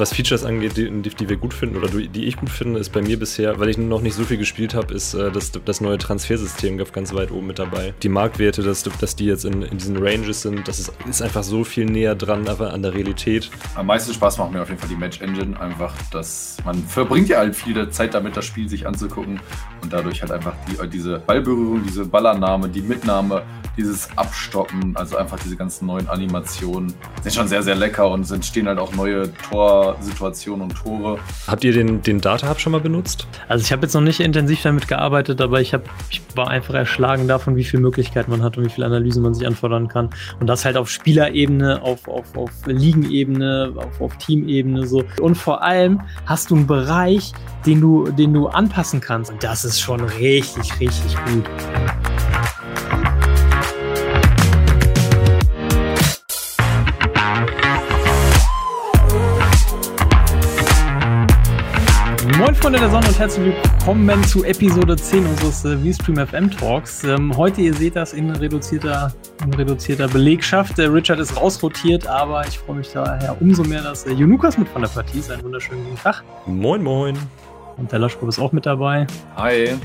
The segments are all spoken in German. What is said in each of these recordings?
was Features angeht, die, die, wir gut finden oder die ich gut finde, ist bei mir bisher, weil ich noch nicht so viel gespielt habe, ist äh, das, das neue Transfersystem ganz weit oben mit dabei. Die Marktwerte, dass, dass die jetzt in, in diesen Ranges sind, das ist, ist einfach so viel näher dran aber an der Realität. Am meisten Spaß macht mir auf jeden Fall die Match Engine. Einfach, dass man verbringt ja halt viel Zeit damit, das Spiel sich anzugucken und dadurch halt einfach die, diese Ballberührung, diese Ballannahme, die Mitnahme, dieses Abstoppen, also einfach diese ganzen neuen Animationen sind schon sehr, sehr lecker und es entstehen halt auch neue Torsituationen und Tore. Habt ihr den, den Data Hub schon mal benutzt? Also ich habe jetzt noch nicht intensiv damit gearbeitet, aber ich, hab, ich war einfach erschlagen davon, wie viele Möglichkeiten man hat und wie viel Analyse man sich anfordern kann. Und das halt auf Spielerebene, auf, auf, auf Ligenebene, auf, auf Teamebene so. Und vor allem hast du einen Bereich, den du, den du anpassen kannst. Und das ist schon richtig, richtig gut. Freunde der Sonne und herzlich willkommen zu Episode 10 unseres äh, VStream FM Talks. Ähm, heute, ihr seht das in reduzierter, in reduzierter Belegschaft. Der Richard ist rausrotiert, aber ich freue mich daher umso mehr, dass äh, Junukas mit von der Partie ist. Einen wunderschönen guten Tag. Moin, moin. Und der Laschkop ist auch mit dabei. Hi.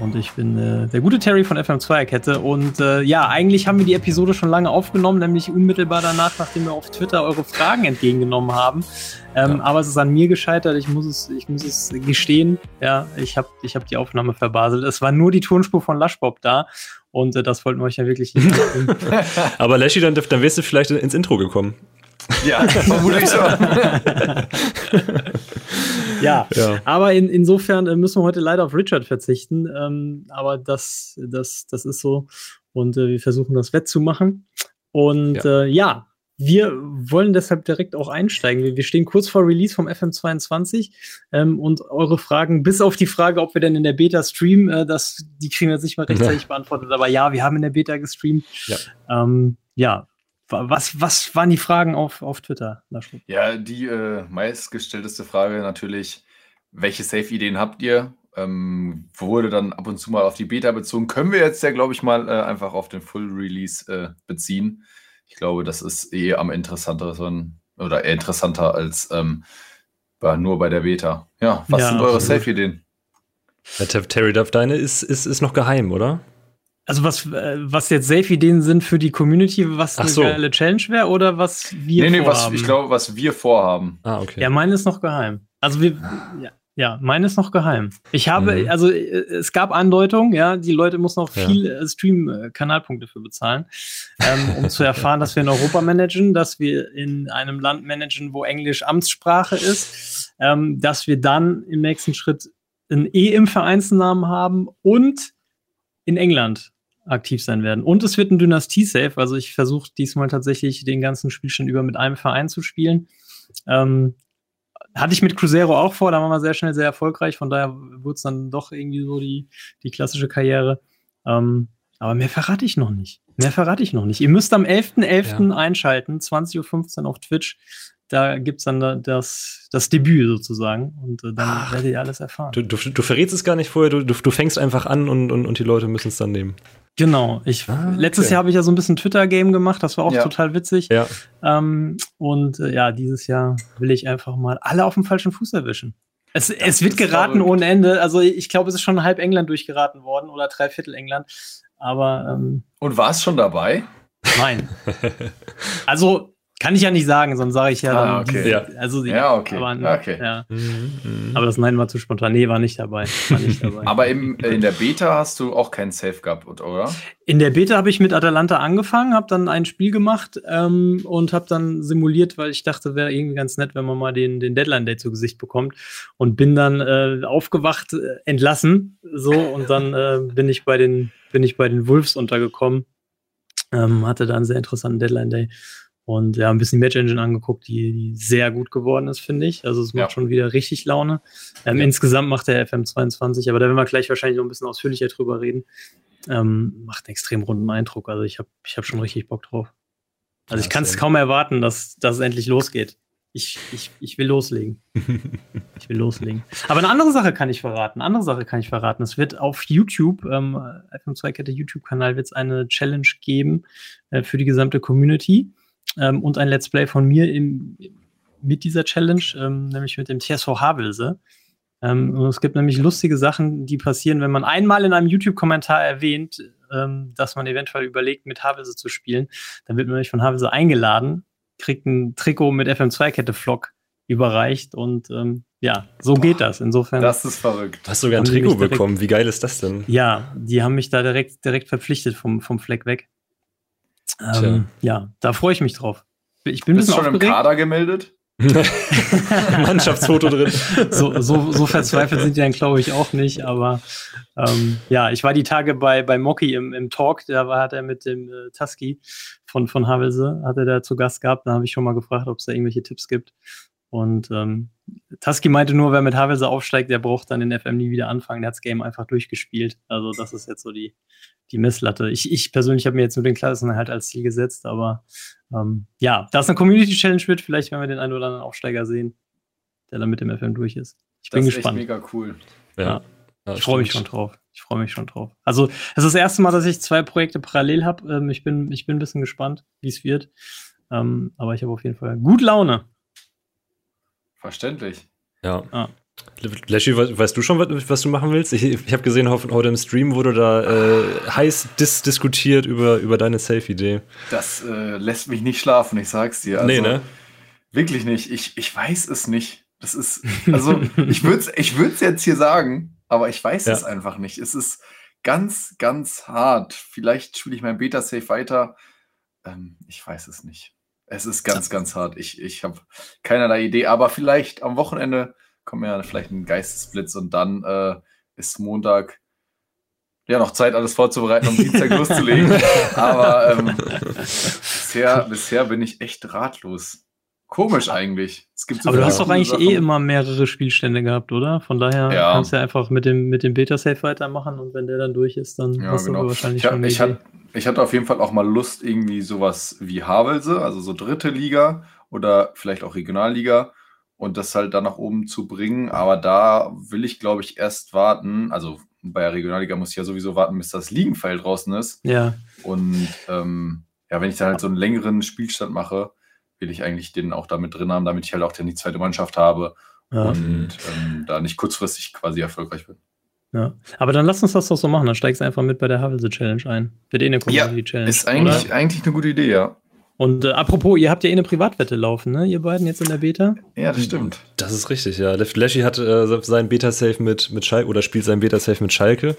Und ich bin äh, der gute Terry von FM2er-Kette. Und äh, ja, eigentlich haben wir die Episode schon lange aufgenommen, nämlich unmittelbar danach, nachdem wir auf Twitter eure Fragen entgegengenommen haben. Ähm, ja. Aber es ist an mir gescheitert. Ich muss es, ich muss es gestehen. Ja, ich habe ich hab die Aufnahme verbaselt. Es war nur die Tonspur von Lushbob da. Und äh, das wollten wir euch ja wirklich nicht Aber Lashy, dann, dann wärst du vielleicht ins Intro gekommen. Ja, vermutlich so. ja, ja, aber in, insofern äh, müssen wir heute leider auf Richard verzichten. Ähm, aber das, das, das ist so. Und äh, wir versuchen das wettzumachen. Und ja. Äh, ja. wir wollen deshalb direkt auch einsteigen. Wir, wir stehen kurz vor Release vom FM22 ähm, und eure Fragen, bis auf die Frage, ob wir denn in der Beta streamen, äh, das, die kriegen wir jetzt nicht mal rechtzeitig ja. beantwortet. Aber ja, wir haben in der Beta gestreamt. Ja, ähm, ja was, was waren die Fragen auf, auf Twitter? Ja, die äh, meistgestellteste Frage natürlich, welche Safe-Ideen habt ihr? Ähm, wurde dann ab und zu mal auf die Beta bezogen. Können wir jetzt ja, glaube ich, mal äh, einfach auf den Full Release äh, beziehen. Ich glaube, das ist eh am interessanteren oder eher interessanter als ähm, bei, nur bei der Beta. Ja, was ja, sind eure Safe-Ideen? Terry Duff, deine ist, ist, ist noch geheim, oder? Also was, äh, was jetzt Safe-Ideen sind für die Community, was eine so. geile Challenge wäre oder was wir nee, nee, vorhaben? Was, ich glaube, was wir vorhaben. Ah, okay. Ja, meine ist noch geheim. Also wir, ja, ja meine ist noch geheim. Ich habe, mhm. also äh, es gab Andeutungen, ja, die Leute mussten auch ja. viel äh, Stream-Kanalpunkte für bezahlen, ähm, um zu erfahren, dass wir in Europa managen, dass wir in einem Land managen, wo Englisch Amtssprache ist, ähm, dass wir dann im nächsten Schritt ein E im Vereinsnamen haben und in England aktiv sein werden. Und es wird ein Dynastie-Safe. Also ich versuche diesmal tatsächlich den ganzen Spielstand über mit einem Verein zu spielen. Ähm, hatte ich mit Cruzeiro auch vor, da waren wir sehr schnell sehr erfolgreich, von daher wurde es dann doch irgendwie so die, die klassische Karriere. Ähm, aber mehr verrate ich noch nicht. Mehr verrate ich noch nicht. Ihr müsst am 11.11. .11. Ja. einschalten, 20.15 Uhr auf Twitch. Da gibt es dann das, das Debüt sozusagen und äh, dann Ach, werdet ihr alles erfahren. Du, du, du verrätst es gar nicht vorher, du, du, fängst einfach an und, und, und die Leute müssen es dann nehmen. Genau. Ich, ah, okay. Letztes Jahr habe ich ja so ein bisschen Twitter-Game gemacht, das war auch ja. total witzig. Ja. Ähm, und äh, ja, dieses Jahr will ich einfach mal alle auf dem falschen Fuß erwischen. Es, es wird geraten verrückt. ohne Ende. Also ich glaube, es ist schon halb England durchgeraten worden oder drei Viertel England. Aber ähm, Und war es schon dabei? Nein. also kann ich ja nicht sagen, sonst sage ich ja ah, dann. Okay. Ja. Also, ja, okay. Aber, okay. Ja. Mhm, mhm. aber das Nein war zu spontan. Nee, war nicht dabei. War nicht dabei. aber im, äh, in der Beta hast du auch keinen Safe gehabt, oder? In der Beta habe ich mit Atalanta angefangen, habe dann ein Spiel gemacht ähm, und habe dann simuliert, weil ich dachte, wäre irgendwie ganz nett, wenn man mal den, den Deadline-Day zu Gesicht bekommt. Und bin dann äh, aufgewacht, äh, entlassen. So, und dann äh, bin ich bei den, bin ich bei den Wolves untergekommen. Ähm, hatte da einen sehr interessanten Deadline-Day und ja, ein bisschen Match Engine angeguckt, die, die sehr gut geworden ist, finde ich. Also es macht ja. schon wieder richtig Laune. Ähm, ja. Insgesamt macht der FM22, aber da werden wir gleich wahrscheinlich noch ein bisschen ausführlicher drüber reden. Ähm, macht einen extrem runden Eindruck. Also ich habe ich hab schon richtig Bock drauf. Also ich kann es kaum erwarten, dass, dass es endlich losgeht. Ich, ich, ich will loslegen. ich will loslegen. Aber eine andere Sache kann ich verraten. Eine andere Sache kann ich verraten. Es wird auf YouTube, ähm, FM2-Kette YouTube-Kanal, wird es eine Challenge geben äh, für die gesamte Community ähm, und ein Let's Play von mir im, mit dieser Challenge, ähm, nämlich mit dem TSV Havelse. Ähm, und es gibt nämlich lustige Sachen, die passieren, wenn man einmal in einem YouTube-Kommentar erwähnt, ähm, dass man eventuell überlegt, mit Havelse zu spielen. Dann wird man nämlich von Havelse eingeladen, kriegt ein Trikot mit FM2-Kette-Flock überreicht und ähm, ja, so Boah, geht das. Insofern. Das ist verrückt. Hast du sogar ein Trikot direkt, bekommen? Wie geil ist das denn? Ja, die haben mich da direkt, direkt verpflichtet vom, vom Fleck weg. Ähm, ja, da freue ich mich drauf. Ich bin Bist ein bisschen schon aufgeregt. im Kader gemeldet? Mannschaftsfoto drin. So, so, so verzweifelt sind die dann, glaube ich, auch nicht. Aber ähm, ja, ich war die Tage bei, bei Mocky im, im Talk, da war, hat er mit dem äh, Tusky von, von Havelse, hat er da zu Gast gehabt. Da habe ich schon mal gefragt, ob es da irgendwelche Tipps gibt. Und ähm, Tusky meinte nur, wer mit Havelse aufsteigt, der braucht dann in FM nie wieder anfangen. Der hat das Game einfach durchgespielt. Also das ist jetzt so die, die Messlatte. Ich, ich persönlich habe mir jetzt nur den Klassen halt als Ziel gesetzt, aber ähm, ja, da es eine Community Challenge wird, vielleicht werden wir den einen oder anderen Aufsteiger sehen, der dann mit dem FM durch ist. Ich bin das ist gespannt. mega cool. Ja. ja. ich freue mich schon drauf. Ich freue mich schon drauf. Also, es ist das erste Mal, dass ich zwei Projekte parallel habe. Ähm, ich, bin, ich bin ein bisschen gespannt, wie es wird. Ähm, aber ich habe auf jeden Fall gut Laune. Verständlich. Ja. Ah. Leschi, weißt du schon, was, du machen willst? Ich, ich habe gesehen, heute im Stream wurde da äh, heiß dis diskutiert über, über deine Safe-Idee. Das äh, lässt mich nicht schlafen, ich sag's dir. Also, nee, ne? Wirklich nicht. Ich, ich weiß es nicht. Das ist, also ich würde es ich würd's jetzt hier sagen, aber ich weiß ja. es einfach nicht. Es ist ganz, ganz hart. Vielleicht spiele ich mein Beta-Safe weiter. Ähm, ich weiß es nicht. Es ist ganz, ganz hart. Ich, ich habe keinerlei Idee, aber vielleicht am Wochenende kommt mir ja vielleicht ein Geistesblitz und dann äh, ist Montag ja noch Zeit, alles vorzubereiten, um Dienstag loszulegen. Aber ähm, bisher, bisher bin ich echt ratlos. Komisch eigentlich. So Aber du hast doch eigentlich eh Sachen. eh immer mehrere Spielstände gehabt, oder? Von daher ja. kannst du ja einfach mit dem, mit dem Beta-Safe weitermachen und wenn der dann durch ist, dann ja, hast genau. du wahrscheinlich ich, schon ich, hat, ich hatte auf jeden Fall auch mal Lust, irgendwie sowas wie Havelse, also so dritte Liga oder vielleicht auch Regionalliga und das halt dann nach oben zu bringen. Aber da will ich, glaube ich, erst warten. Also bei der Regionalliga muss ich ja sowieso warten, bis das Liegenfeld draußen ist. Ja. Und ähm, ja, wenn ich dann halt so einen längeren Spielstand mache, will ich eigentlich den auch damit drin haben, damit ich halt auch dann die zweite Mannschaft habe ja. und ähm, da nicht kurzfristig quasi erfolgreich bin. Ja, aber dann lass uns das doch so machen. Dann steigst du einfach mit bei der Havelse Challenge ein. Wird eh eine Community Challenge. Ist eigentlich, eigentlich eine gute Idee, ja. Und äh, apropos, ihr habt ja eh eine Privatwette laufen, ne? Ihr beiden jetzt in der Beta? Ja, das stimmt. Das ist richtig, ja. Lashy hat äh, sein Beta-Safe mit, mit Schalke oder spielt sein Beta-Safe mit Schalke.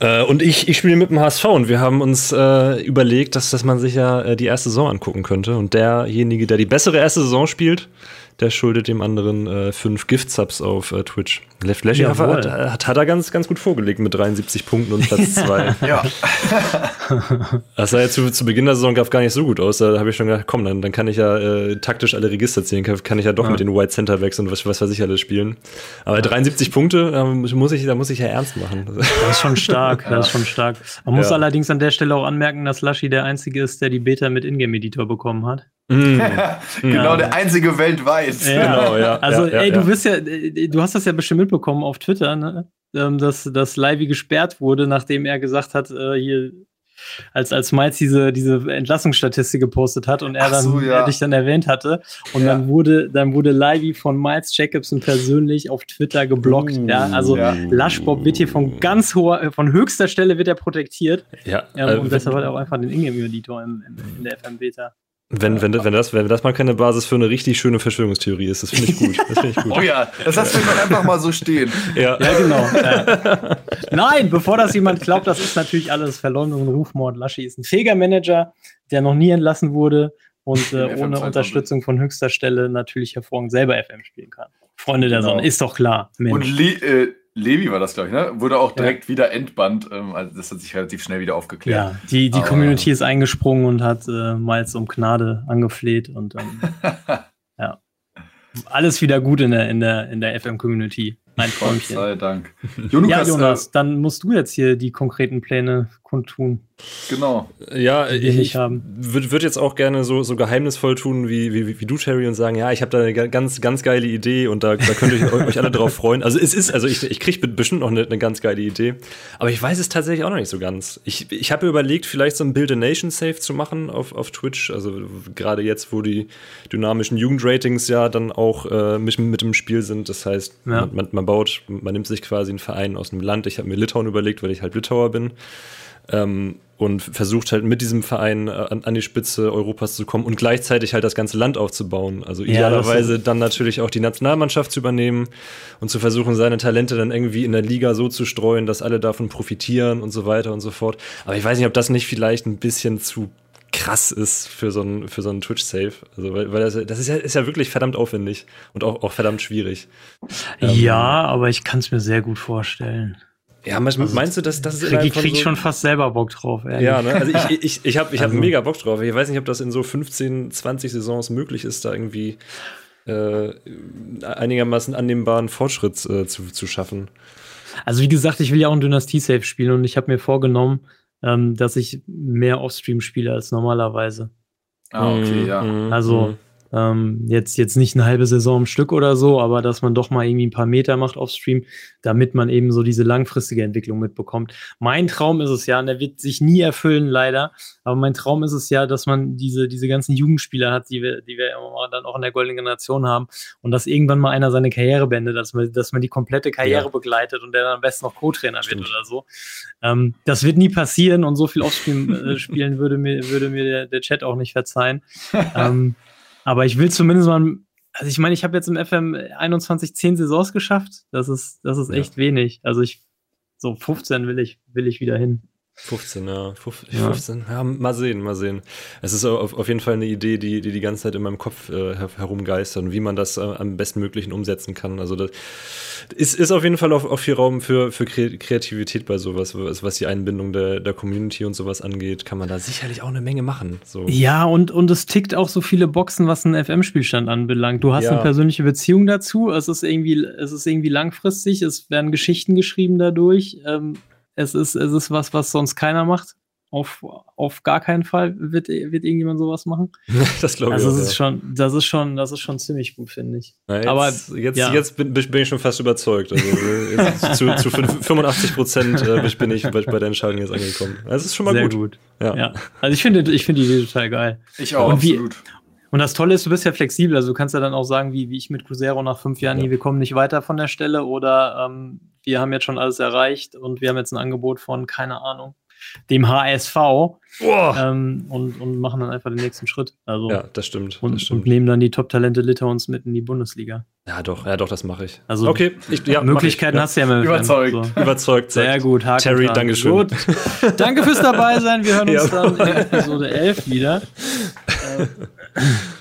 Äh, und ich, ich spiele mit dem HSV und wir haben uns äh, überlegt, dass, dass man sich ja äh, die erste Saison angucken könnte. Und derjenige, der die bessere erste Saison spielt, der schuldet dem anderen äh, fünf Gift-Subs auf äh, Twitch. Left Lashy hat, hat, hat, er ganz, ganz gut vorgelegt mit 73 Punkten und Platz 2. ja. Das sah ja zu, zu Beginn der Saison gar nicht so gut aus. Da habe ich schon gedacht, komm, dann, dann kann ich ja äh, taktisch alle Register ziehen, kann, kann ich ja doch ja. mit den White Center wechseln und was, was weiß ich alles spielen. Aber ja. 73 Punkte, da muss, ich, da muss ich ja ernst machen. Das ist schon stark, das ist schon stark. Man muss allerdings an der Stelle auch anmerken, dass Lashy der Einzige ist, der die Beta mit Ingame-Editor bekommen hat. Mm. genau, ja. der einzige weltweit. Ja. Genau, ja. Also, ey, du bist ja, du hast das ja bestimmt mitbekommen auf Twitter, ne? Ähm, dass, dass Livy gesperrt wurde, nachdem er gesagt hat, äh, hier, als, als Miles diese, diese Entlassungsstatistik gepostet hat und er dann so, ja. dich dann erwähnt hatte. Und ja. dann wurde, dann wurde Livy von Miles Jacobson persönlich auf Twitter geblockt. Uh, ja, also ja. Lushbob wird hier von ganz hoher, von höchster Stelle wird er protektiert. Ja. Ähm, und äh, deshalb hat er auch einfach den Ingame-Editor in der FM Beta. Wenn, wenn, wenn, das, wenn das mal keine Basis für eine richtig schöne Verschwörungstheorie ist, das finde ich gut. Das find ich gut. oh ja, das lassen wir einfach mal so stehen. Ja, ja genau. Ja. Nein, bevor das jemand glaubt, das ist natürlich alles Verleumdung und Rufmord. Laschi ist ein fähiger Manager, der noch nie entlassen wurde und äh, ohne Unterstützung von höchster Stelle natürlich hervorragend selber FM spielen kann. Freunde der genau. Sonne, ist doch klar. Mensch. Und äh, Levi war das, glaube ich, ne? Wurde auch direkt ja. wieder entbannt. Ähm, also das hat sich relativ schnell wieder aufgeklärt. Ja, die, die Community ist eingesprungen und hat äh, Miles um Gnade angefleht und ähm, ja. Alles wieder gut in der, in der, in der FM-Community. Ein Träumchen. Gott sei Dank. Jonas, ja, Jonas, äh, dann musst du jetzt hier die konkreten Pläne kundtun. Genau. Ja, ich, ich würde würd jetzt auch gerne so, so geheimnisvoll tun wie, wie, wie du, Terry, und sagen, ja, ich habe da eine ganz, ganz geile Idee und da, da könnt ihr euch alle drauf freuen. Also es ist, also ich, ich kriege bestimmt noch eine, eine, ganz geile Idee, aber ich weiß es tatsächlich auch noch nicht so ganz. Ich, ich habe überlegt, vielleicht so ein Build a Nation Safe zu machen auf, auf Twitch, also gerade jetzt, wo die dynamischen Jugendratings ja dann auch äh, mit, mit im Spiel sind. Das heißt, ja. man, man baut, man nimmt sich quasi einen Verein aus einem Land. Ich habe mir Litauen überlegt, weil ich halt Litauer bin. Ähm, und versucht halt mit diesem Verein äh, an, an, die Spitze Europas zu kommen und gleichzeitig halt das ganze Land aufzubauen. Also idealerweise ja, dann natürlich auch die Nationalmannschaft zu übernehmen und zu versuchen, seine Talente dann irgendwie in der Liga so zu streuen, dass alle davon profitieren und so weiter und so fort. Aber ich weiß nicht, ob das nicht vielleicht ein bisschen zu krass ist für so ein, für so einen Twitch-Save. Also, weil, weil das, das, ist, ja, ist ja wirklich verdammt aufwendig und auch, auch verdammt schwierig. Ja, ähm, aber ich kann es mir sehr gut vorstellen. Ja, meinst, also, meinst du, dass das ist Ich krieg so schon fast selber Bock drauf, ehrlich. Ja, ne? Also ich, ich, ich habe ich hab also. mega Bock drauf. Ich weiß nicht, ob das in so 15, 20 Saisons möglich ist, da irgendwie äh, einigermaßen annehmbaren Fortschritt äh, zu, zu schaffen. Also wie gesagt, ich will ja auch ein Dynastie-Safe spielen und ich habe mir vorgenommen, ähm, dass ich mehr Offstream spiele als normalerweise. Ah, okay, ja. Mhm, also mhm. Ähm, jetzt, jetzt nicht eine halbe Saison im Stück oder so, aber dass man doch mal irgendwie ein paar Meter macht auf Stream, damit man eben so diese langfristige Entwicklung mitbekommt. Mein Traum ist es ja, und der wird sich nie erfüllen, leider, aber mein Traum ist es ja, dass man diese, diese ganzen Jugendspieler hat, die wir, die wir dann auch in der goldenen Generation haben und dass irgendwann mal einer seine Karriere beendet, dass man, dass man die komplette Karriere ja. begleitet und der dann am besten noch Co-Trainer wird oder so. Ähm, das wird nie passieren und so viel Offstream äh, spielen würde mir, würde mir der, der Chat auch nicht verzeihen. ähm, aber ich will zumindest mal, also ich meine, ich habe jetzt im FM 21 10 Saisons geschafft. Das ist, das ist echt ja. wenig. Also ich, so 15 will ich, will ich wieder hin. 15, ja. 15, ja. ja. mal sehen, mal sehen. Es ist auf, auf jeden Fall eine Idee, die, die die ganze Zeit in meinem Kopf äh, herumgeistert und wie man das äh, am bestmöglichen umsetzen kann. Also das ist, ist auf jeden Fall auch, auch viel Raum für, für Kreativität bei sowas, was, was die Einbindung der, der Community und sowas angeht, kann man da sicherlich auch eine Menge machen. So. Ja, und, und es tickt auch so viele Boxen, was einen FM-Spielstand anbelangt. Du hast ja. eine persönliche Beziehung dazu, es ist irgendwie, es ist irgendwie langfristig, es werden Geschichten geschrieben dadurch. Ähm, es ist, es ist was, was sonst keiner macht. Auf, auf gar keinen Fall wird, wird irgendjemand sowas machen. das glaube ich. Also, das ist ja. schon, das ist schon, das ist schon ziemlich gut, finde ich. Na, jetzt, Aber jetzt, ja. jetzt bin, bin, ich schon fast überzeugt. Also zu, zu 85 Prozent äh, bin ich bei, bei der Entscheidung jetzt angekommen. Das ist schon mal Sehr gut. gut. Ja. ja. Also ich finde, ich finde die Idee total geil. Ich auch, und absolut. Und das Tolle ist, du bist ja flexibel. Also du kannst ja dann auch sagen, wie, wie ich mit Cruzeiro nach fünf Jahren, ja. nee, wir kommen nicht weiter von der Stelle oder ähm, wir haben jetzt schon alles erreicht und wir haben jetzt ein Angebot von, keine Ahnung, dem HSV ähm, und, und machen dann einfach den nächsten Schritt. Also, ja, das stimmt. Und, das stimmt. und nehmen dann die Top-Talente Litauens mit in die Bundesliga. Ja, doch, ja, doch, das mache ich. Also, okay, ich, ja, Möglichkeiten ich, hast du ja mit Überzeugt. So. Überzeugt. Sehr gut, Haken Terry, Dankeschön. Gut. Danke fürs dabei sein. Wir hören uns ja. dann in Episode 11 wieder. äh,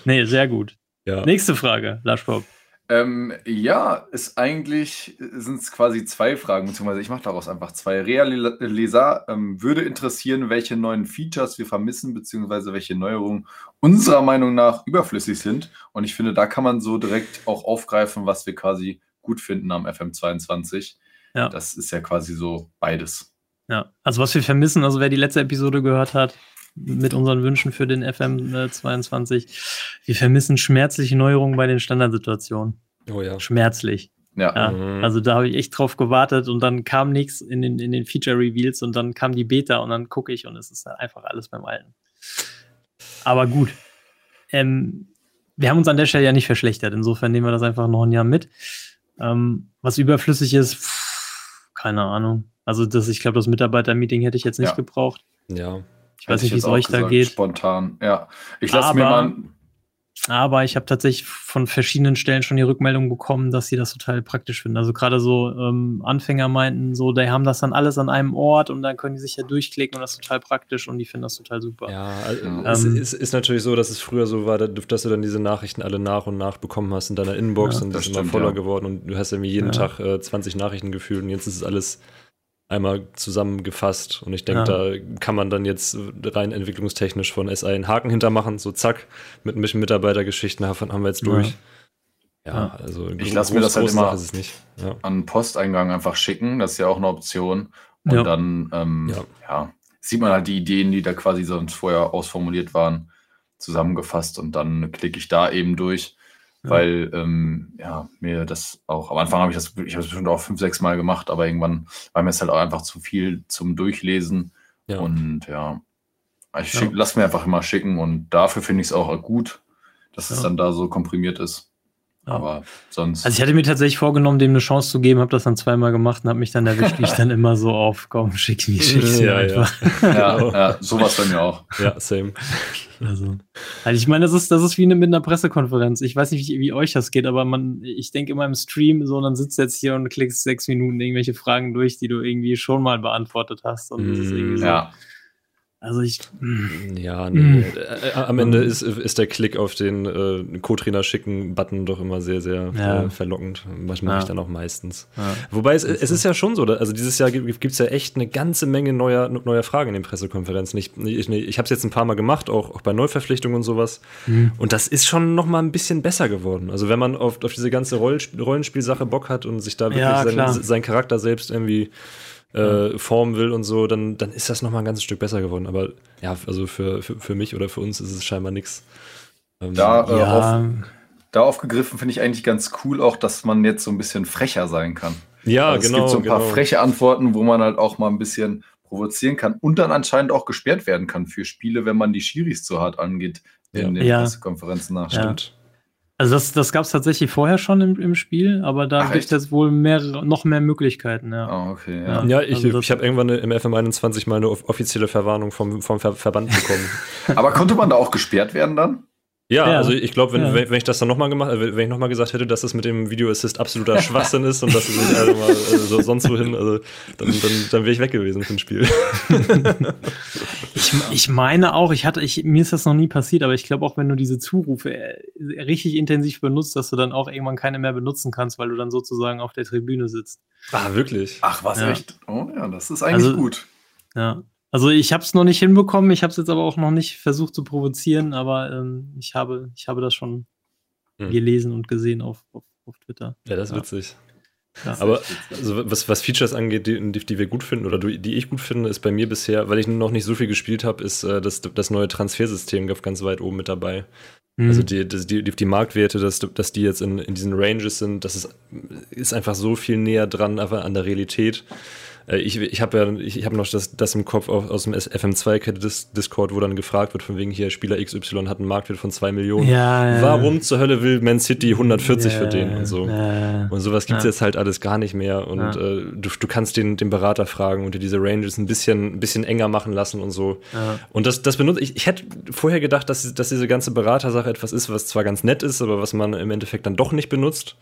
nee, sehr gut. Ja. Nächste Frage, Laschbob. Ähm, ja, ist eigentlich, sind es quasi zwei Fragen, beziehungsweise ich mache daraus einfach zwei. Real Leser ähm, würde interessieren, welche neuen Features wir vermissen, beziehungsweise welche Neuerungen unserer Meinung nach überflüssig sind. Und ich finde, da kann man so direkt auch aufgreifen, was wir quasi gut finden am FM22. Ja. Das ist ja quasi so beides. Ja, also was wir vermissen, also wer die letzte Episode gehört hat, mit unseren Wünschen für den FM22. Wir vermissen schmerzliche Neuerungen bei den Standardsituationen. Oh ja. Schmerzlich. Ja. ja. Mhm. Also da habe ich echt drauf gewartet und dann kam nichts in den, in den Feature-Reveals und dann kam die Beta und dann gucke ich und es ist einfach alles beim Alten. Aber gut. Ähm, wir haben uns an der Stelle ja nicht verschlechtert. Insofern nehmen wir das einfach noch ein Jahr mit. Ähm, was überflüssig ist, pff, keine Ahnung. Also das, ich glaube, das Mitarbeiter-Meeting hätte ich jetzt nicht ja. gebraucht. Ja. Ich weiß nicht, wie es euch gesagt, da geht. Spontan, ja. Ich lasse mir mal. Aber ich habe tatsächlich von verschiedenen Stellen schon die Rückmeldung bekommen, dass sie das total praktisch finden. Also gerade so ähm, Anfänger meinten, so, die haben das dann alles an einem Ort und dann können die sich ja durchklicken und das ist total praktisch und die finden das total super. Ja, also ähm, es ist, ist, natürlich so, dass es früher so war, dass du dann diese Nachrichten alle nach und nach bekommen hast in deiner Inbox ja, und das ist immer voller ja. geworden und du hast irgendwie jeden ja. Tag äh, 20 Nachrichten gefühlt und jetzt ist es alles einmal zusammengefasst. Und ich denke, ja. da kann man dann jetzt rein entwicklungstechnisch von SI einen Haken hintermachen, so zack, mit ein bisschen Mitarbeitergeschichten haben wir jetzt durch. Ja, ja also ich lasse mir das halt immer ja. an Posteingang einfach schicken, das ist ja auch eine Option. Und dann, ähm, ja. sieht man halt die Ideen, die da quasi sonst vorher ausformuliert waren, zusammengefasst und dann klicke ich da eben durch, ja. weil ähm, ja, mir das auch, am Anfang habe ich das, ich habe es bestimmt auch fünf, sechs Mal gemacht, aber irgendwann war mir es halt auch einfach zu viel zum Durchlesen. Ja. Und ja, ich ja. lasse mir einfach immer schicken und dafür finde ich es auch gut, dass es dann da so komprimiert ist. Aber sonst. Also ich hatte mir tatsächlich vorgenommen, dem eine Chance zu geben, habe das dann zweimal gemacht und habe mich dann erwischt, wie ich dann immer so auf, komm, schick mich, schick sie ja, einfach. Ja. ja, ja, sowas bei mir auch. Ja, same. Also, also ich meine, das ist, das ist wie eine, mit einer Pressekonferenz. Ich weiß nicht, wie, wie euch das geht, aber man, ich denke immer im Stream so, dann sitzt du jetzt hier und klickst sechs Minuten irgendwelche Fragen durch, die du irgendwie schon mal beantwortet hast. Und das ist irgendwie mm, so, ja. Also ich. Mm. Ja, nee. Mm. Äh, äh, am Ende ist, ist der Klick auf den äh, Co-Trainer schicken Button doch immer sehr, sehr ja. äh, verlockend. Was mache ja. ich dann auch meistens. Ja. Wobei es, es ist ja schon so, also dieses Jahr gibt es ja echt eine ganze Menge neuer, neuer Fragen in den Pressekonferenzen. Ich, ich, ich habe es jetzt ein paar Mal gemacht, auch, auch bei Neuverpflichtungen und sowas. Mhm. Und das ist schon noch mal ein bisschen besser geworden. Also wenn man auf, auf diese ganze Rollenspielsache Bock hat und sich da wirklich sein, seinen Charakter selbst irgendwie äh, formen will und so, dann, dann ist das nochmal ein ganzes Stück besser geworden. Aber ja, also für, für, für mich oder für uns ist es scheinbar nichts. Ähm, da, äh, ja. auf, da aufgegriffen finde ich eigentlich ganz cool auch, dass man jetzt so ein bisschen frecher sein kann. Ja, also genau. Es gibt so ein paar genau. freche Antworten, wo man halt auch mal ein bisschen provozieren kann und dann anscheinend auch gesperrt werden kann für Spiele, wenn man die Schiris zu hart angeht in ja. den ja. Pressekonferenzen nach. Stimmt. Also das, das gab es tatsächlich vorher schon im, im Spiel, aber da gibt es jetzt wohl mehr, noch mehr Möglichkeiten. Ja, oh, okay, ja. ja, ich, also ich habe irgendwann im FM21 mal eine offizielle Verwarnung vom, vom Ver Verband bekommen. aber konnte man da auch gesperrt werden dann? Ja, ja, also ich glaube, wenn, ja. wenn, wenn, ich das dann nochmal gemacht, wenn ich nochmal gesagt hätte, dass das mit dem Video Assist absoluter Schwachsinn ist und dass es nicht also mal also sonst wohin, also dann, dann, dann wäre ich weg gewesen für ein Spiel. ich, ich meine auch, ich hatte, ich, mir ist das noch nie passiert, aber ich glaube auch, wenn du diese Zurufe äh, richtig intensiv benutzt, dass du dann auch irgendwann keine mehr benutzen kannst, weil du dann sozusagen auf der Tribüne sitzt. Ah, wirklich? Ach, was ja. echt? Oh ja, das ist eigentlich also, gut. Ja, also ich habe es noch nicht hinbekommen, ich habe es jetzt aber auch noch nicht versucht zu provozieren, aber ähm, ich, habe, ich habe das schon hm. gelesen und gesehen auf, auf, auf Twitter. Ja, das ist ja. witzig. Ja. Aber also was, was Features angeht, die, die, wir gut finden oder die ich gut finde, ist bei mir bisher, weil ich noch nicht so viel gespielt habe, ist äh, das, das neue Transfersystem ganz weit oben mit dabei. Mhm. Also die, die, die, die, Marktwerte, dass, dass die jetzt in, in diesen Ranges sind, das ist, ist einfach so viel näher dran an der Realität. Äh, ich, ich habe ja, ich, ich habe noch das, das im Kopf aus, aus dem FM2-Discord, wo dann gefragt wird, von wegen hier Spieler XY hat einen Marktwert von 2 Millionen. Ja, ja. Warum zur Hölle will Man City 140 ja, für den und so? Ja, und sowas gibt's jetzt halt alles gar nicht mehr. Und äh, du, du kannst den, den Berater fragen und dir diese Ranges ein bisschen, ein bisschen enger machen lassen und so. Und das, das benutze ich. Ich hätte vorher gedacht, dass, dass diese ganze Beratersache etwas ist, was zwar ganz nett ist, aber was man im Endeffekt dann doch nicht benutzt.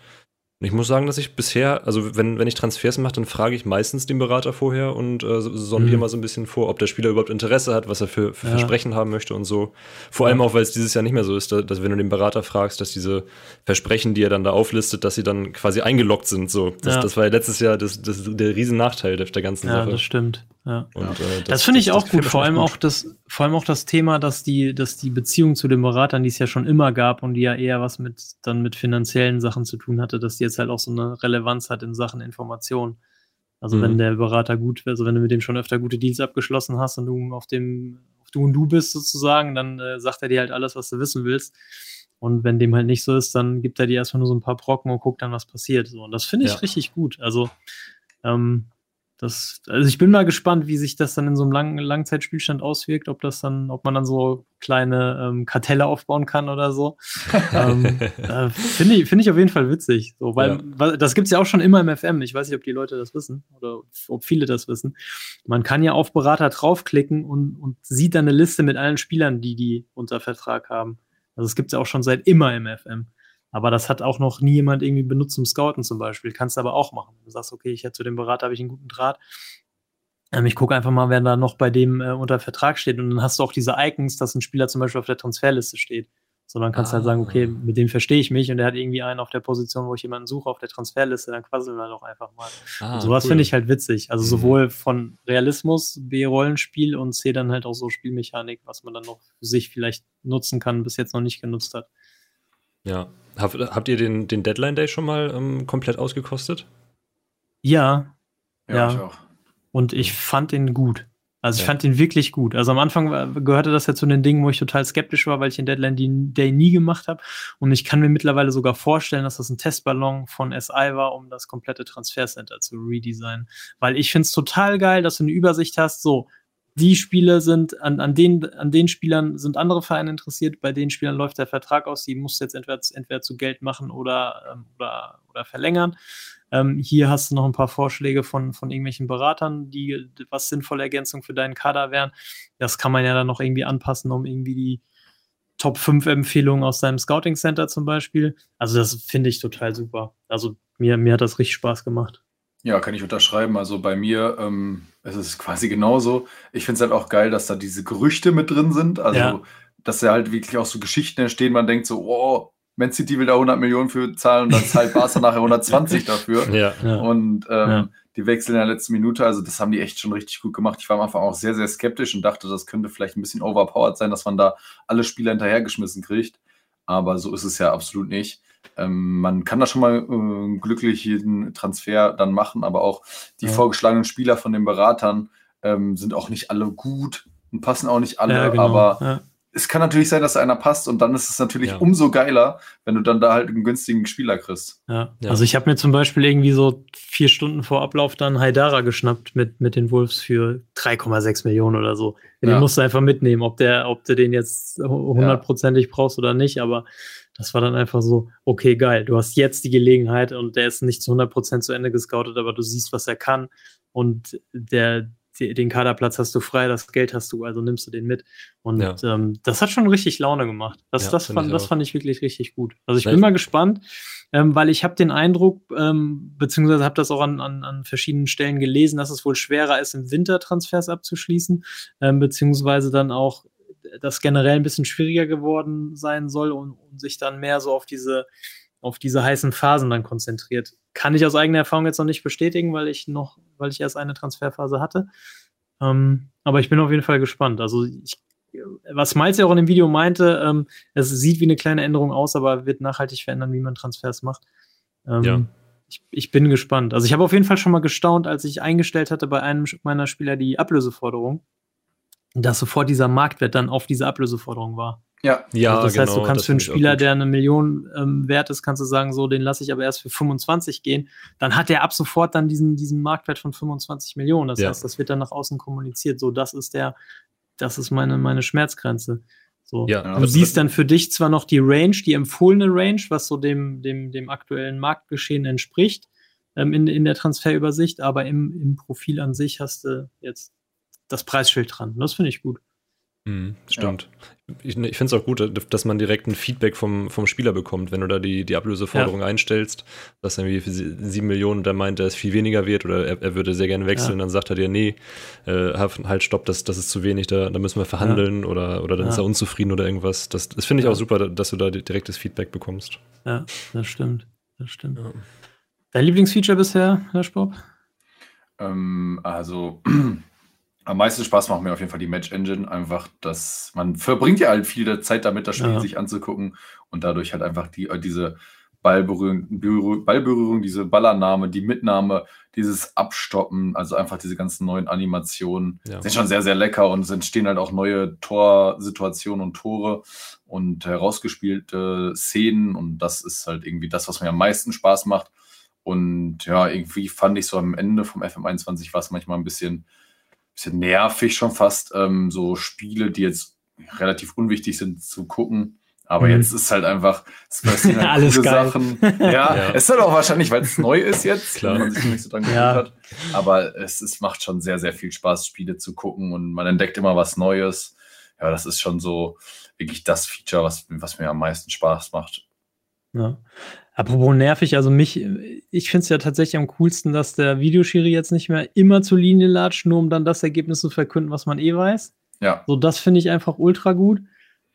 Ich muss sagen, dass ich bisher, also wenn, wenn ich Transfers mache, dann frage ich meistens den Berater vorher und äh, sondiere mhm. mal so ein bisschen vor, ob der Spieler überhaupt Interesse hat, was er für, für ja. Versprechen haben möchte und so. Vor allem auch, weil es dieses Jahr nicht mehr so ist, dass, dass, wenn du den Berater fragst, dass diese Versprechen, die er dann da auflistet, dass sie dann quasi eingeloggt sind. So. Das, das war ja letztes Jahr das, das, der riesen Nachteil der, der ganzen Sache. Ja, das stimmt. Ja. Und, äh, das, das finde ich auch gut. Vor allem gut. auch das, vor allem auch das Thema, dass die, dass die Beziehung zu den Beratern, die es ja schon immer gab und die ja eher was mit dann mit finanziellen Sachen zu tun hatte, dass die jetzt halt auch so eine Relevanz hat in Sachen Information. Also mhm. wenn der Berater gut, also wenn du mit dem schon öfter gute Deals abgeschlossen hast und du auf dem, auf du und du bist sozusagen, dann äh, sagt er dir halt alles, was du wissen willst. Und wenn dem halt nicht so ist, dann gibt er dir erstmal nur so ein paar Brocken und guckt dann, was passiert. So, und das finde ich ja. richtig gut. Also ähm, das, also ich bin mal gespannt, wie sich das dann in so einem langen Langzeitspielstand auswirkt, ob das dann, ob man dann so kleine ähm, Kartelle aufbauen kann oder so. ähm, äh, Finde ich, find ich auf jeden Fall witzig. So, weil, ja. weil das gibt es ja auch schon immer im FM. Ich weiß nicht, ob die Leute das wissen oder ob viele das wissen. Man kann ja auf Berater draufklicken und, und sieht dann eine Liste mit allen Spielern, die die unter Vertrag haben. Also es gibt es ja auch schon seit immer im FM. Aber das hat auch noch nie jemand irgendwie benutzt zum Scouten zum Beispiel. Kannst du aber auch machen. Du sagst, okay, ich hätte zu dem Berater habe ich einen guten Draht. Ähm, ich gucke einfach mal, wer da noch bei dem äh, unter Vertrag steht. Und dann hast du auch diese Icons, dass ein Spieler zum Beispiel auf der Transferliste steht. So, dann kannst du halt sagen, okay, ah. mit dem verstehe ich mich und der hat irgendwie einen auf der Position, wo ich jemanden suche auf der Transferliste, dann quasseln wir doch einfach mal. Ah, und sowas cool. finde ich halt witzig. Also mhm. sowohl von Realismus, B-Rollenspiel und C dann halt auch so Spielmechanik, was man dann noch für sich vielleicht nutzen kann, bis jetzt noch nicht genutzt hat. Ja, hab, habt ihr den, den Deadline Day schon mal ähm, komplett ausgekostet? Ja. Ja, ja. ich auch. Und ich fand ihn gut. Also ich ja. fand ihn wirklich gut. Also am Anfang gehörte das ja zu den Dingen, wo ich total skeptisch war, weil ich den Deadline Day nie gemacht habe. Und ich kann mir mittlerweile sogar vorstellen, dass das ein Testballon von SI war, um das komplette Transfercenter zu redesignen. Weil ich finde es total geil, dass du eine Übersicht hast, so, die Spiele sind, an, an, den, an den Spielern sind andere Vereine interessiert, bei den Spielern läuft der Vertrag aus, die musst du jetzt entweder, entweder zu Geld machen oder, ähm, oder, oder verlängern. Ähm, hier hast du noch ein paar Vorschläge von, von irgendwelchen Beratern, die was sinnvolle Ergänzung für deinen Kader wären. Das kann man ja dann noch irgendwie anpassen, um irgendwie die Top 5 Empfehlungen aus deinem Scouting Center zum Beispiel. Also das finde ich total super. Also mir, mir hat das richtig Spaß gemacht. Ja, kann ich unterschreiben. Also bei mir ähm, es ist quasi genauso. Ich finde es halt auch geil, dass da diese Gerüchte mit drin sind. Also, ja. dass da halt wirklich auch so Geschichten entstehen. Man denkt so, oh, Man City will da 100 Millionen für zahlen und dann zahlt Barca nachher 120 dafür. Ja, ja. Und ähm, ja. die wechseln in der letzten Minute. Also das haben die echt schon richtig gut gemacht. Ich war am Anfang auch sehr, sehr skeptisch und dachte, das könnte vielleicht ein bisschen overpowered sein, dass man da alle Spieler hinterhergeschmissen kriegt. Aber so ist es ja absolut nicht. Ähm, man kann da schon mal äh, glücklich jeden Transfer dann machen, aber auch die vorgeschlagenen Spieler von den Beratern ähm, sind auch nicht alle gut und passen auch nicht alle, genau. aber es kann natürlich sein, dass einer passt und dann ist es natürlich ja. umso geiler, wenn du dann da halt einen günstigen Spieler kriegst. Ja, ja. also ich habe mir zum Beispiel irgendwie so vier Stunden vor Ablauf dann Haidara geschnappt mit, mit den Wolves für 3,6 Millionen oder so. Den ja. musst du einfach mitnehmen, ob, der, ob du den jetzt hundertprozentig brauchst oder nicht, aber das war dann einfach so, okay, geil, du hast jetzt die Gelegenheit und der ist nicht zu 100% zu Ende gescoutet, aber du siehst, was er kann und der, den Kaderplatz hast du frei, das Geld hast du, also nimmst du den mit. Und ja. ähm, das hat schon richtig Laune gemacht. Das, ja, das, fand, das fand ich wirklich richtig gut. Also ich Vielleicht. bin mal gespannt, ähm, weil ich habe den Eindruck, ähm, beziehungsweise habe das auch an, an, an verschiedenen Stellen gelesen, dass es wohl schwerer ist, im Winter Transfers abzuschließen, ähm, beziehungsweise dann auch das generell ein bisschen schwieriger geworden sein soll und, und sich dann mehr so auf diese auf diese heißen Phasen dann konzentriert. Kann ich aus eigener Erfahrung jetzt noch nicht bestätigen, weil ich noch, weil ich erst eine Transferphase hatte. Ähm, aber ich bin auf jeden Fall gespannt. Also ich, was Miles ja auch in dem Video meinte, ähm, es sieht wie eine kleine Änderung aus, aber wird nachhaltig verändern, wie man Transfers macht. Ähm, ja. Ich, ich, bin gespannt. Also ich habe auf jeden Fall schon mal gestaunt, als ich eingestellt hatte bei einem meiner Spieler die Ablöseforderung, dass sofort dieser Marktwert dann auf diese Ablöseforderung war. Ja, ja. Also das genau, heißt, du genau, kannst für einen Spieler, der eine Million ähm, wert ist, kannst du sagen, so, den lasse ich aber erst für 25 gehen. Dann hat der ab sofort dann diesen, diesen Marktwert von 25 Millionen. Das ja. heißt, das wird dann nach außen kommuniziert. So, das ist der, das ist meine, meine Schmerzgrenze. So. Ja, du siehst dann für dich zwar noch die Range, die empfohlene Range, was so dem, dem, dem aktuellen Marktgeschehen entspricht, ähm, in, in der Transferübersicht, aber im, im Profil an sich hast du jetzt das Preisschild dran. Das finde ich gut. Mhm, stimmt. Ja. Ich, ich finde es auch gut, dass man direkt ein Feedback vom, vom Spieler bekommt, wenn du da die, die Ablöseforderung ja. einstellst, dass er irgendwie für sieben Millionen der meint, er ist viel weniger wert oder er, er würde sehr gerne wechseln, ja. dann sagt er dir, nee, äh, halt stopp, das, das ist zu wenig, da, da müssen wir verhandeln oder, oder dann ist er unzufrieden oder irgendwas. Das, das finde ich auch super, dass du da direktes Feedback bekommst. Ja, das stimmt. Das stimmt. Dein Lieblingsfeature bisher, Herr Spock? Ähm, also am meisten Spaß macht mir auf jeden Fall die Match Engine. Einfach, dass man verbringt ja halt viel Zeit damit, das Spiel ja. sich anzugucken und dadurch halt einfach die, äh, diese Ballberührung, Ballberührung, diese Ballannahme, die Mitnahme, dieses Abstoppen, also einfach diese ganzen neuen Animationen ja. sind schon sehr, sehr lecker und es entstehen halt auch neue Torsituationen und Tore und herausgespielte Szenen und das ist halt irgendwie das, was mir am meisten Spaß macht. Und ja, irgendwie fand ich so am Ende vom FM21 war es manchmal ein bisschen bisschen nervig schon fast, ähm, so Spiele, die jetzt relativ unwichtig sind zu gucken. Aber mhm. jetzt ist halt einfach, es passieren halt Alles coole geil. Sachen. Ja, ja, es ist halt auch wahrscheinlich, weil es neu ist jetzt, Klar. man sich nicht so dran gewöhnt ja. hat. Aber es, es macht schon sehr, sehr viel Spaß, Spiele zu gucken und man entdeckt immer was Neues. Ja, das ist schon so wirklich das Feature, was, was mir am meisten Spaß macht. Ja. Apropos nervig, also mich, ich finde es ja tatsächlich am coolsten, dass der Videoschiri jetzt nicht mehr immer zur Linie latscht, nur um dann das Ergebnis zu verkünden, was man eh weiß. Ja. So, das finde ich einfach ultra gut.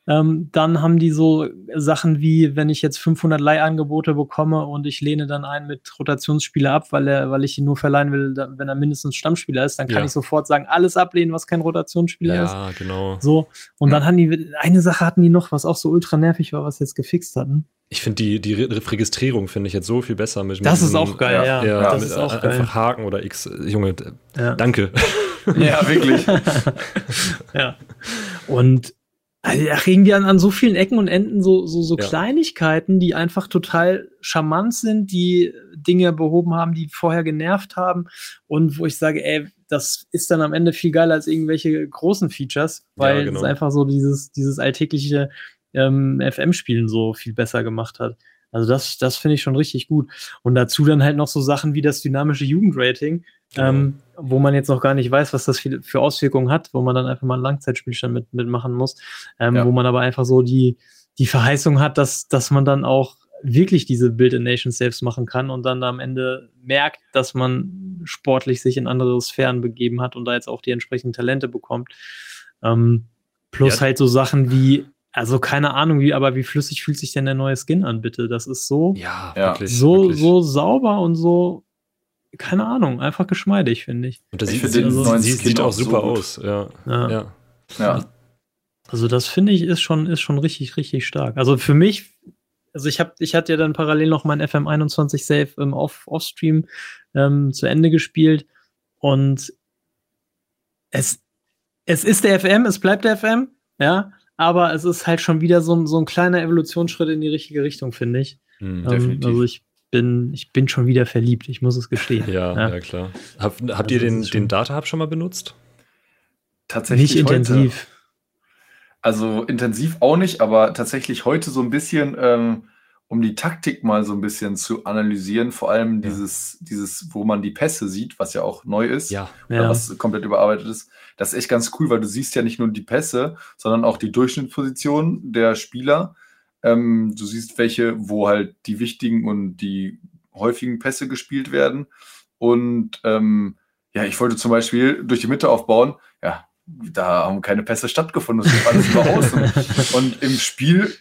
Ähm, dann haben die so Sachen wie, wenn ich jetzt 500 Leihangebote bekomme und ich lehne dann einen mit Rotationsspieler ab, weil, er, weil ich ihn nur verleihen will, wenn er mindestens Stammspieler ist, dann kann ja. ich sofort sagen, alles ablehnen, was kein Rotationsspieler ja, ist. Ja, genau. So. Und ja. dann hatten die, eine Sache hatten die noch, was auch so ultra nervig war, was sie jetzt gefixt hatten. Ich finde die, die Registrierung finde ich jetzt so viel besser mit. Das mit ist auch geil, ja. ja, ja das mit, ist auch einfach geil. Haken oder X. Junge, danke. Ja, wirklich. ja. Und also, da reden wir an, an so vielen Ecken und Enden so, so, so ja. Kleinigkeiten, die einfach total charmant sind, die Dinge behoben haben, die vorher genervt haben und wo ich sage, ey, das ist dann am Ende viel geiler als irgendwelche großen Features, weil ja, genau. es einfach so dieses, dieses alltägliche ähm, FM-Spielen so viel besser gemacht hat. Also das, das finde ich schon richtig gut. Und dazu dann halt noch so Sachen wie das dynamische Jugendrating, genau. ähm, wo man jetzt noch gar nicht weiß, was das für, für, Auswirkungen hat, wo man dann einfach mal einen Langzeitspielstand mit, mitmachen muss, ähm, ja. wo man aber einfach so die, die Verheißung hat, dass, dass man dann auch wirklich diese Build-in-Nation Saves machen kann und dann am Ende merkt, dass man sportlich sich in andere Sphären begeben hat und da jetzt auch die entsprechenden Talente bekommt. Ähm, plus ja. halt so Sachen wie also keine Ahnung, wie, aber wie flüssig fühlt sich denn der neue Skin an, bitte? Das ist so, ja, wirklich, so, wirklich. so sauber und so, keine Ahnung, einfach geschmeidig, finde ich. Und das sieht, sieht, also, sieht, sieht auch super so aus, ja. ja. ja. ja. Also das finde ich ist schon, ist schon richtig, richtig stark. Also für mich, also ich habe, ich hatte ja dann parallel noch mein FM21 Save im Off, Offstream ähm, zu Ende gespielt und es, es ist der FM, es bleibt der FM, ja, aber es ist halt schon wieder so, ein, so ein kleiner Evolutionsschritt in die richtige Richtung, finde ich. Mhm, ähm, also ich bin, ich bin schon wieder verliebt, ich muss es gestehen. ja, ja, ja, klar. Hab, habt also ihr den, den Data Hub schon mal benutzt? Tatsächlich. Nicht intensiv. Also intensiv auch nicht, aber tatsächlich heute so ein bisschen, ähm, um die Taktik mal so ein bisschen zu analysieren, vor allem ja. dieses, dieses, wo man die Pässe sieht, was ja auch neu ist, ja. was komplett überarbeitet ist. Das ist echt ganz cool, weil du siehst ja nicht nur die Pässe, sondern auch die Durchschnittsposition der Spieler. Ähm, du siehst welche, wo halt die wichtigen und die häufigen Pässe gespielt werden. Und ähm, ja, ich wollte zum Beispiel durch die Mitte aufbauen. Ja, da haben keine Pässe stattgefunden. Das ist alles über außen. und im Spiel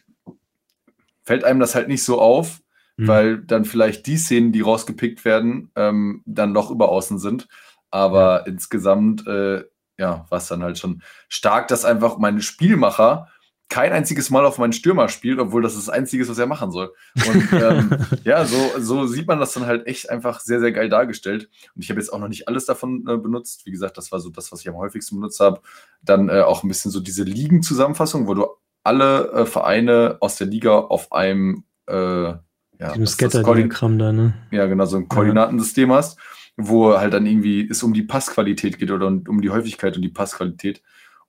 fällt einem das halt nicht so auf, mhm. weil dann vielleicht die Szenen, die rausgepickt werden, ähm, dann noch über außen sind. Aber ja. insgesamt äh, ja, war es dann halt schon stark, dass einfach meine Spielmacher kein einziges Mal auf meinen Stürmer spielt, obwohl das das Einzige ist, was er machen soll. Und ähm, ja, so, so sieht man das dann halt echt einfach sehr, sehr geil dargestellt. Und ich habe jetzt auch noch nicht alles davon äh, benutzt. Wie gesagt, das war so das, was ich am häufigsten benutzt habe. Dann äh, auch ein bisschen so diese Ligen-Zusammenfassung, wo du alle äh, Vereine aus der Liga auf einem äh, ja, Scatter-Diagramm da, ne? Ja, genau, so ein Koordinatensystem ja. hast wo halt dann irgendwie es um die Passqualität geht oder um die Häufigkeit und die Passqualität.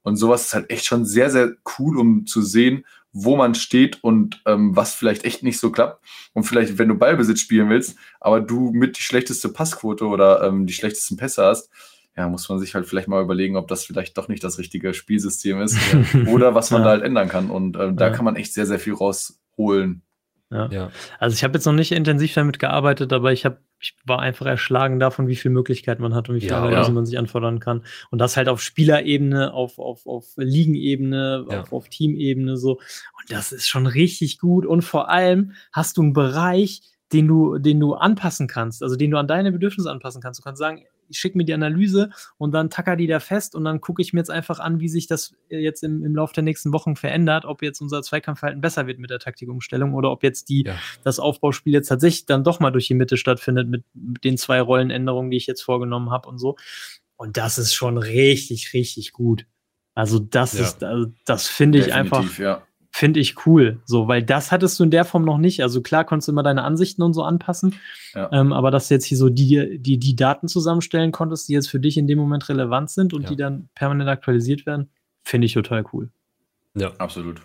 Und sowas ist halt echt schon sehr, sehr cool, um zu sehen, wo man steht und ähm, was vielleicht echt nicht so klappt. Und vielleicht, wenn du Ballbesitz spielen willst, aber du mit die schlechteste Passquote oder ähm, die schlechtesten Pässe hast, ja, muss man sich halt vielleicht mal überlegen, ob das vielleicht doch nicht das richtige Spielsystem ist oder was man ja. da halt ändern kann. Und ähm, da kann man echt sehr, sehr viel rausholen. Ja. ja. Also ich habe jetzt noch nicht intensiv damit gearbeitet, aber ich habe ich war einfach erschlagen davon, wie viele Möglichkeiten man hat und wie viele ja, ja. man sich anfordern kann. Und das halt auf Spielerebene, auf, auf, auf Ligenebene, ja. auf, auf Teamebene so. Und das ist schon richtig gut. Und vor allem hast du einen Bereich, den du, den du anpassen kannst, also den du an deine Bedürfnisse anpassen kannst. Du kannst sagen, ich schicke mir die Analyse und dann tacker die da fest und dann gucke ich mir jetzt einfach an, wie sich das jetzt im, im Laufe der nächsten Wochen verändert, ob jetzt unser Zweikampfverhalten besser wird mit der Taktikumstellung oder ob jetzt die, ja. das Aufbauspiel jetzt tatsächlich dann doch mal durch die Mitte stattfindet mit, mit den zwei Rollenänderungen, die ich jetzt vorgenommen habe und so. Und das ist schon richtig, richtig gut. Also das ja. ist, also das finde ich einfach. Ja finde ich cool. So, weil das hattest du in der Form noch nicht. Also klar konntest du immer deine Ansichten und so anpassen. Ja. Ähm, aber dass du jetzt hier so die, die, die Daten zusammenstellen konntest, die jetzt für dich in dem Moment relevant sind und ja. die dann permanent aktualisiert werden, finde ich total cool. Ja, absolut.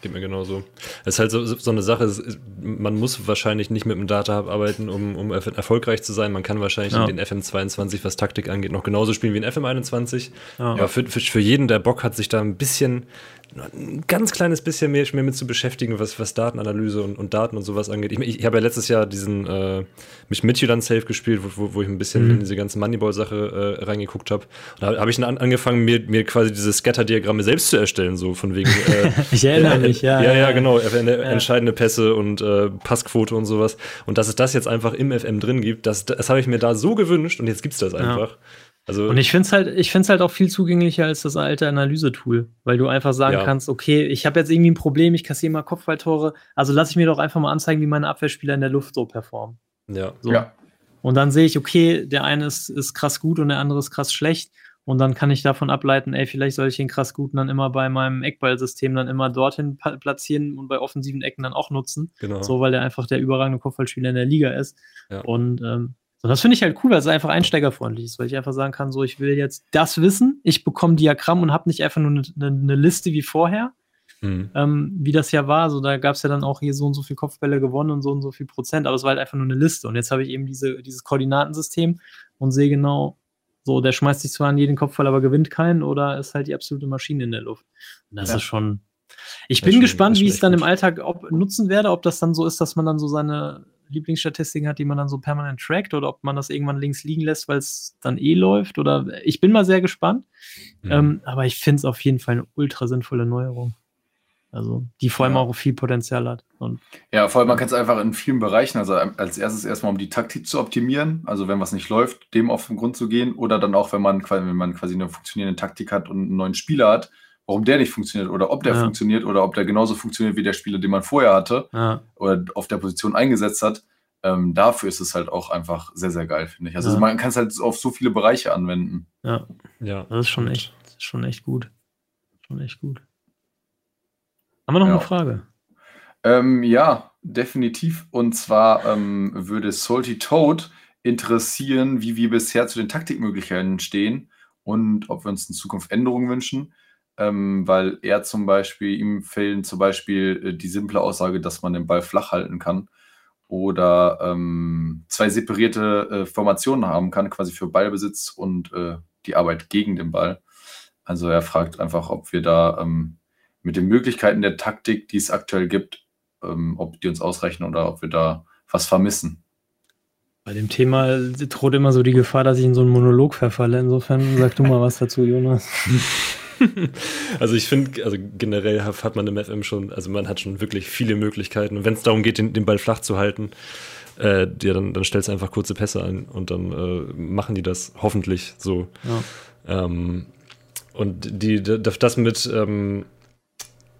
Geht mir genauso. Es ist halt so, so eine Sache, ist, man muss wahrscheinlich nicht mit dem Data Hub arbeiten, um, um erfolgreich zu sein. Man kann wahrscheinlich ja. den FM22, was Taktik angeht, noch genauso spielen wie in FM21. Ja. Aber für, für, für jeden, der Bock hat, sich da ein bisschen ein ganz kleines bisschen mehr, mehr mit zu beschäftigen, was, was Datenanalyse und, und Daten und sowas angeht. Ich, ich, habe ja letztes Jahr diesen äh, mich mit dann safe gespielt, wo, wo ich ein bisschen mhm. in diese ganze Moneyball-Sache äh, reingeguckt habe. Da habe ich dann angefangen, mir, mir quasi diese Scatter-Diagramme selbst zu erstellen, so von wegen. Äh, ich erinnere mich, ja. Ja, ja, genau. Ja. Entscheidende Pässe und äh, Passquote und sowas. Und dass es das jetzt einfach im FM drin gibt, das, das habe ich mir da so gewünscht und jetzt gibt es das einfach. Ja. Also, und ich finde es halt, ich finde halt auch viel zugänglicher als das alte Analysetool, weil du einfach sagen ja. kannst, okay, ich habe jetzt irgendwie ein Problem, ich kassiere mal Kopfballtore, also lasse ich mir doch einfach mal anzeigen, wie meine Abwehrspieler in der Luft so performen. Ja. So. ja. Und dann sehe ich, okay, der eine ist, ist krass gut und der andere ist krass schlecht. Und dann kann ich davon ableiten, ey, vielleicht soll ich den krass guten dann immer bei meinem Eckballsystem dann immer dorthin platzieren und bei offensiven Ecken dann auch nutzen. Genau. So, weil der einfach der überragende Kopfballspieler in der Liga ist. Ja. Und ähm, so, das finde ich halt cool, weil es einfach einsteigerfreundlich ist, weil ich einfach sagen kann, so, ich will jetzt das wissen, ich bekomme Diagramm und habe nicht einfach nur eine, eine, eine Liste wie vorher, mhm. ähm, wie das ja war. So, da gab es ja dann auch hier so und so viel Kopfbälle gewonnen und so und so viel Prozent, aber es war halt einfach nur eine Liste. Und jetzt habe ich eben diese, dieses Koordinatensystem und sehe genau, so, der schmeißt sich zwar an jeden Kopfball, aber gewinnt keinen oder ist halt die absolute Maschine in der Luft. Und das ja. ist schon. Ich bin schon, gespannt, wie ich es dann im Alltag ob, nutzen werde, ob das dann so ist, dass man dann so seine Lieblingsstatistiken hat, die man dann so permanent trackt oder ob man das irgendwann links liegen lässt, weil es dann eh läuft. Oder ich bin mal sehr gespannt. Mhm. Ähm, aber ich finde es auf jeden Fall eine ultra sinnvolle Neuerung. Also, die vor allem ja. auch viel Potenzial hat. Und ja, vor allem, man kann es einfach in vielen Bereichen, also als erstes erstmal, um die Taktik zu optimieren, also wenn was nicht läuft, dem auf den Grund zu gehen, oder dann auch, wenn man, wenn man quasi eine funktionierende Taktik hat und einen neuen Spieler hat, warum der nicht funktioniert oder ob der ja. funktioniert oder ob der genauso funktioniert wie der Spieler, den man vorher hatte ja. oder auf der Position eingesetzt hat. Ähm, dafür ist es halt auch einfach sehr, sehr geil, finde ich. Also man kann es halt auf so viele Bereiche anwenden. Ja, ja, das ist schon echt, schon echt gut. Schon echt gut. Haben wir noch ja. eine Frage? Ähm, ja, definitiv. Und zwar ähm, würde Salty Toad interessieren, wie wir bisher zu den Taktikmöglichkeiten stehen und ob wir uns in Zukunft Änderungen wünschen. Ähm, weil er zum Beispiel, ihm fehlen zum Beispiel äh, die simple Aussage, dass man den Ball flach halten kann oder ähm, zwei separierte äh, Formationen haben kann, quasi für Ballbesitz und äh, die Arbeit gegen den Ball. Also er fragt einfach, ob wir da ähm, mit den Möglichkeiten der Taktik, die es aktuell gibt, ähm, ob die uns ausreichen oder ob wir da was vermissen. Bei dem Thema droht immer so die Gefahr, dass ich in so einen Monolog verfalle. Insofern sag du mal was dazu, Jonas. also ich finde, also generell hat man im FM schon, also man hat schon wirklich viele Möglichkeiten. Und wenn es darum geht, den, den, Ball flach zu halten, äh, ja, dann, dann stellst du einfach kurze Pässe ein und dann äh, machen die das hoffentlich so. Ja. Ähm, und die, das mit ähm,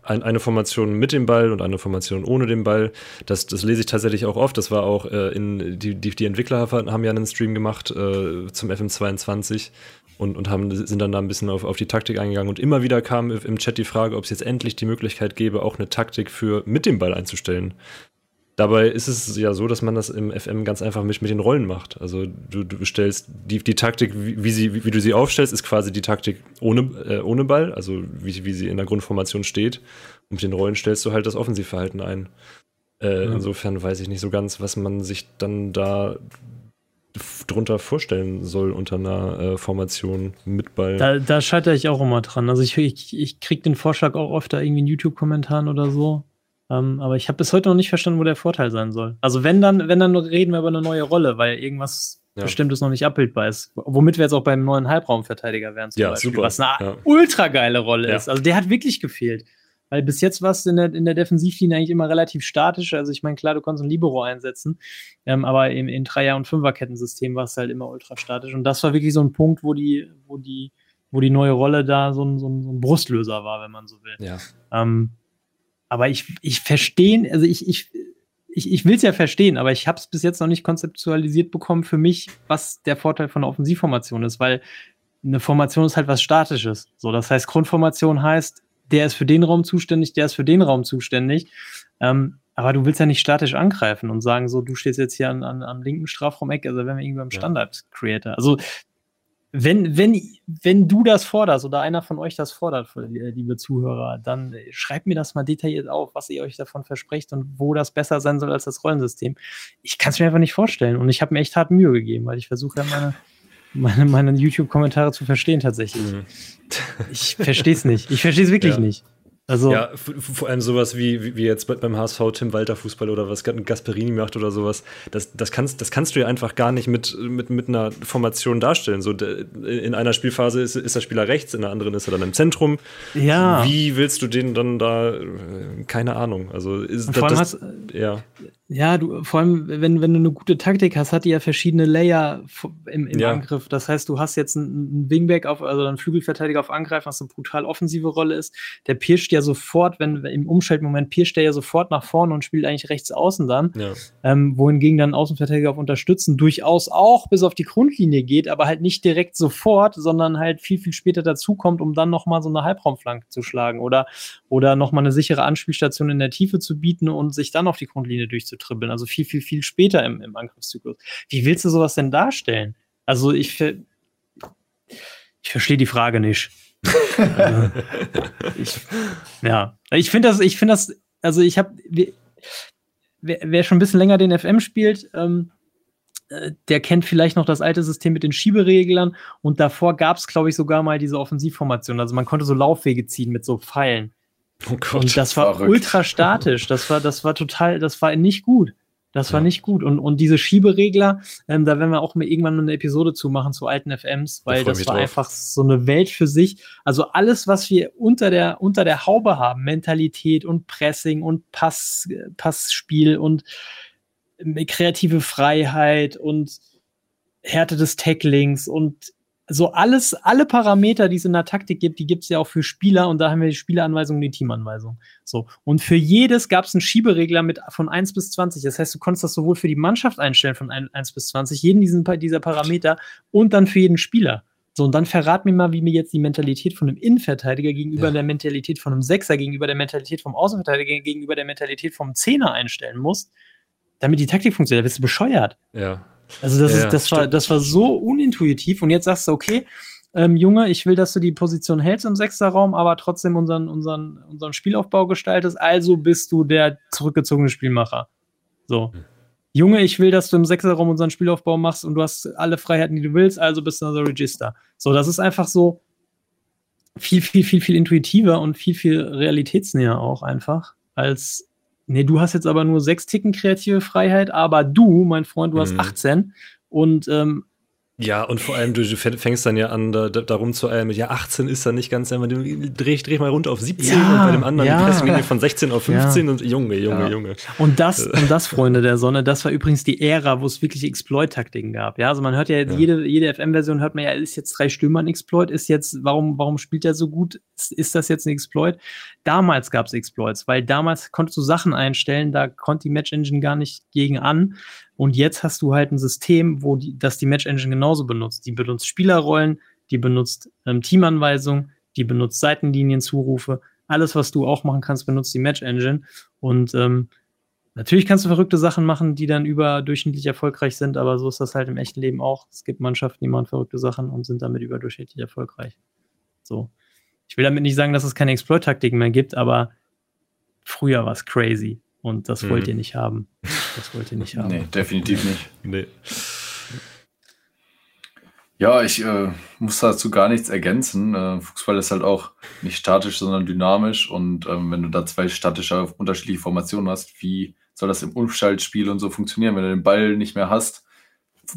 ein, eine Formation mit dem Ball und eine Formation ohne den Ball. Das, das lese ich tatsächlich auch oft. Das war auch äh, in, die, die, die, Entwickler haben ja einen Stream gemacht äh, zum FM22 und, und haben, sind dann da ein bisschen auf, auf die Taktik eingegangen. Und immer wieder kam im Chat die Frage, ob es jetzt endlich die Möglichkeit gäbe, auch eine Taktik für mit dem Ball einzustellen. Dabei ist es ja so, dass man das im FM ganz einfach mit, mit den Rollen macht. Also du, du stellst die, die Taktik, wie, wie, sie, wie, wie, du sie aufstellst, ist quasi die Taktik ohne, äh, ohne Ball, also wie, wie sie in der Grundformation steht. Und mit den Rollen stellst du halt das Offensivverhalten ein. Äh, ja. Insofern weiß ich nicht so ganz, was man sich dann da drunter vorstellen soll unter einer äh, Formation mit Ball. Da, da scheitere ich auch immer dran. Also ich, ich, ich kriege den Vorschlag auch oft da irgendwie in YouTube-Kommentaren oder so. Ähm, aber ich habe bis heute noch nicht verstanden, wo der Vorteil sein soll. Also wenn dann, wenn dann reden wir über eine neue Rolle, weil irgendwas ja. Bestimmtes noch nicht abbildbar ist. Womit wir jetzt auch beim neuen Halbraumverteidiger wären, zum ja, Beispiel, super. was eine ja. ultra geile Rolle ist. Also der hat wirklich gefehlt. Weil bis jetzt war es in der, in der Defensivlinie eigentlich immer relativ statisch. Also ich meine, klar, du konntest ein Libero einsetzen, ähm, aber im, in Dreier- und Fünferkettensystem war es halt immer ultra statisch. Und das war wirklich so ein Punkt, wo die, wo die, wo die neue Rolle da so ein, so ein, so ein Brustlöser war, wenn man so will. Ja. Ähm, aber ich, ich verstehe, also ich, ich, ich, ich will es ja verstehen, aber ich habe es bis jetzt noch nicht konzeptualisiert bekommen für mich, was der Vorteil von einer Offensivformation ist, weil eine Formation ist halt was Statisches. So, das heißt, Grundformation heißt, der ist für den Raum zuständig, der ist für den Raum zuständig. Ähm, aber du willst ja nicht statisch angreifen und sagen, so, du stehst jetzt hier an, an, am linken Strafraum-Eck, also wenn wir irgendwie beim Standard-Creator. Also wenn, wenn, wenn du das forderst oder einer von euch das fordert, liebe Zuhörer, dann schreibt mir das mal detailliert auf, was ihr euch davon versprecht und wo das besser sein soll als das Rollensystem. Ich kann es mir einfach nicht vorstellen und ich habe mir echt hart Mühe gegeben, weil ich versuche ja meine, meine, meine YouTube-Kommentare zu verstehen tatsächlich. Mhm. Ich verstehe es nicht. Ich verstehe es wirklich ja. nicht. Also, ja, vor allem sowas wie, wie jetzt beim HSV Tim Walter Fußball oder was Gasperini macht oder sowas, das, das, kannst, das kannst du ja einfach gar nicht mit, mit, mit einer Formation darstellen. So, in einer Spielphase ist, ist der Spieler rechts, in der anderen ist er dann im Zentrum. Ja. Wie willst du den dann da, keine Ahnung. Also ist, das, das, hast, ja. Ja, du, vor allem, wenn, wenn du eine gute Taktik hast, hat die ja verschiedene Layer im, im ja. Angriff. Das heißt, du hast jetzt einen Wingback auf, also einen Flügelverteidiger auf Angreifen, was eine brutal offensive Rolle ist. Der pirscht ja sofort, wenn im Umschaltmoment pirscht der ja sofort nach vorne und spielt eigentlich rechts außen dann. Ja. Ähm, wohingegen dann Außenverteidiger auf Unterstützen durchaus auch bis auf die Grundlinie geht, aber halt nicht direkt sofort, sondern halt viel, viel später dazukommt, um dann nochmal so eine Halbraumflanke zu schlagen oder, oder nochmal eine sichere Anspielstation in der Tiefe zu bieten und sich dann auf die Grundlinie durchzuziehen tribbeln, also viel, viel, viel später im, im Angriffszyklus. Wie willst du sowas denn darstellen? Also ich, ich verstehe die Frage nicht. also, ich, ja, ich finde das, ich finde das, also ich habe, wer, wer, schon ein bisschen länger den FM spielt, ähm, äh, der kennt vielleicht noch das alte System mit den Schiebereglern und davor gab es, glaube ich, sogar mal diese Offensivformation. Also man konnte so Laufwege ziehen mit so Pfeilen. Oh Gott, und das war verrückt. ultra statisch. Das war, das war total, das war nicht gut. Das war ja. nicht gut. Und, und diese Schieberegler, ähm, da werden wir auch mal irgendwann eine Episode zu machen zu alten FMs, weil das war drauf. einfach so eine Welt für sich. Also alles, was wir unter der, unter der Haube haben, Mentalität und Pressing und Pass, Passspiel und äh, kreative Freiheit und Härte des Tacklings und so alles, alle Parameter, die es in der Taktik gibt, die gibt es ja auch für Spieler und da haben wir die Spieleranweisung und die Teamanweisung. So. Und für jedes gab es einen Schieberegler mit von 1 bis 20. Das heißt, du konntest das sowohl für die Mannschaft einstellen von 1 bis 20, jeden diesen, dieser Parameter und dann für jeden Spieler. So, und dann verrat mir mal, wie mir jetzt die Mentalität von einem Innenverteidiger gegenüber ja. der Mentalität von einem Sechser, gegenüber der Mentalität vom Außenverteidiger, gegenüber der Mentalität vom Zehner einstellen muss, damit die Taktik funktioniert. Da bist du bescheuert. Ja. Also das, ja, ist, das, war, das war so unintuitiv und jetzt sagst du, okay, ähm, Junge, ich will, dass du die Position hältst im Sechserraum, aber trotzdem unseren, unseren, unseren Spielaufbau gestaltest, also bist du der zurückgezogene Spielmacher. So. Hm. Junge, ich will, dass du im Sechserraum unseren Spielaufbau machst und du hast alle Freiheiten, die du willst, also bist du der Register. So, das ist einfach so viel, viel, viel, viel intuitiver und viel, viel realitätsnäher auch einfach, als Nee, du hast jetzt aber nur sechs Ticken kreative Freiheit, aber du, mein Freund, du hast 18 mhm. und ähm, ja, und vor allem, du fängst dann ja an, da, darum zu eilen mit, ja, 18 ist dann nicht ganz dreh, dreh mal runter auf 17 ja, und bei dem anderen ja. Presslinie von 16 auf 15 ja. und Junge, Junge, ja. Junge. Und das, und das, Freunde der Sonne, das war übrigens die Ära, wo es wirklich Exploit-Taktiken gab. Ja, also man hört ja, ja. jede, jede FM-Version hört man ja, ist jetzt drei Stürmer ein Exploit, ist jetzt, warum, warum spielt er so gut? Ist, ist das jetzt ein Exploit? Damals gab es Exploits, weil damals konntest du Sachen einstellen, da konnte die Match Engine gar nicht gegen an. Und jetzt hast du halt ein System, wo die, das die Match Engine genauso benutzt. Die benutzt Spielerrollen, die benutzt ähm, Teamanweisungen, die benutzt Seitenlinienzurufe. Alles, was du auch machen kannst, benutzt die Match Engine. Und ähm, natürlich kannst du verrückte Sachen machen, die dann überdurchschnittlich erfolgreich sind, aber so ist das halt im echten Leben auch. Es gibt Mannschaften, die machen verrückte Sachen und sind damit überdurchschnittlich erfolgreich. So. Ich will damit nicht sagen, dass es keine Exploit-Taktiken mehr gibt, aber früher war es crazy. Und das wollt ihr mhm. nicht haben. Das wollt ihr nicht haben. Nee, definitiv nicht. Nee. Ja, ich äh, muss dazu gar nichts ergänzen. Äh, Fußball ist halt auch nicht statisch, sondern dynamisch. Und ähm, wenn du da zwei statische, unterschiedliche Formationen hast, wie soll das im Umschaltspiel und so funktionieren? Wenn du den Ball nicht mehr hast,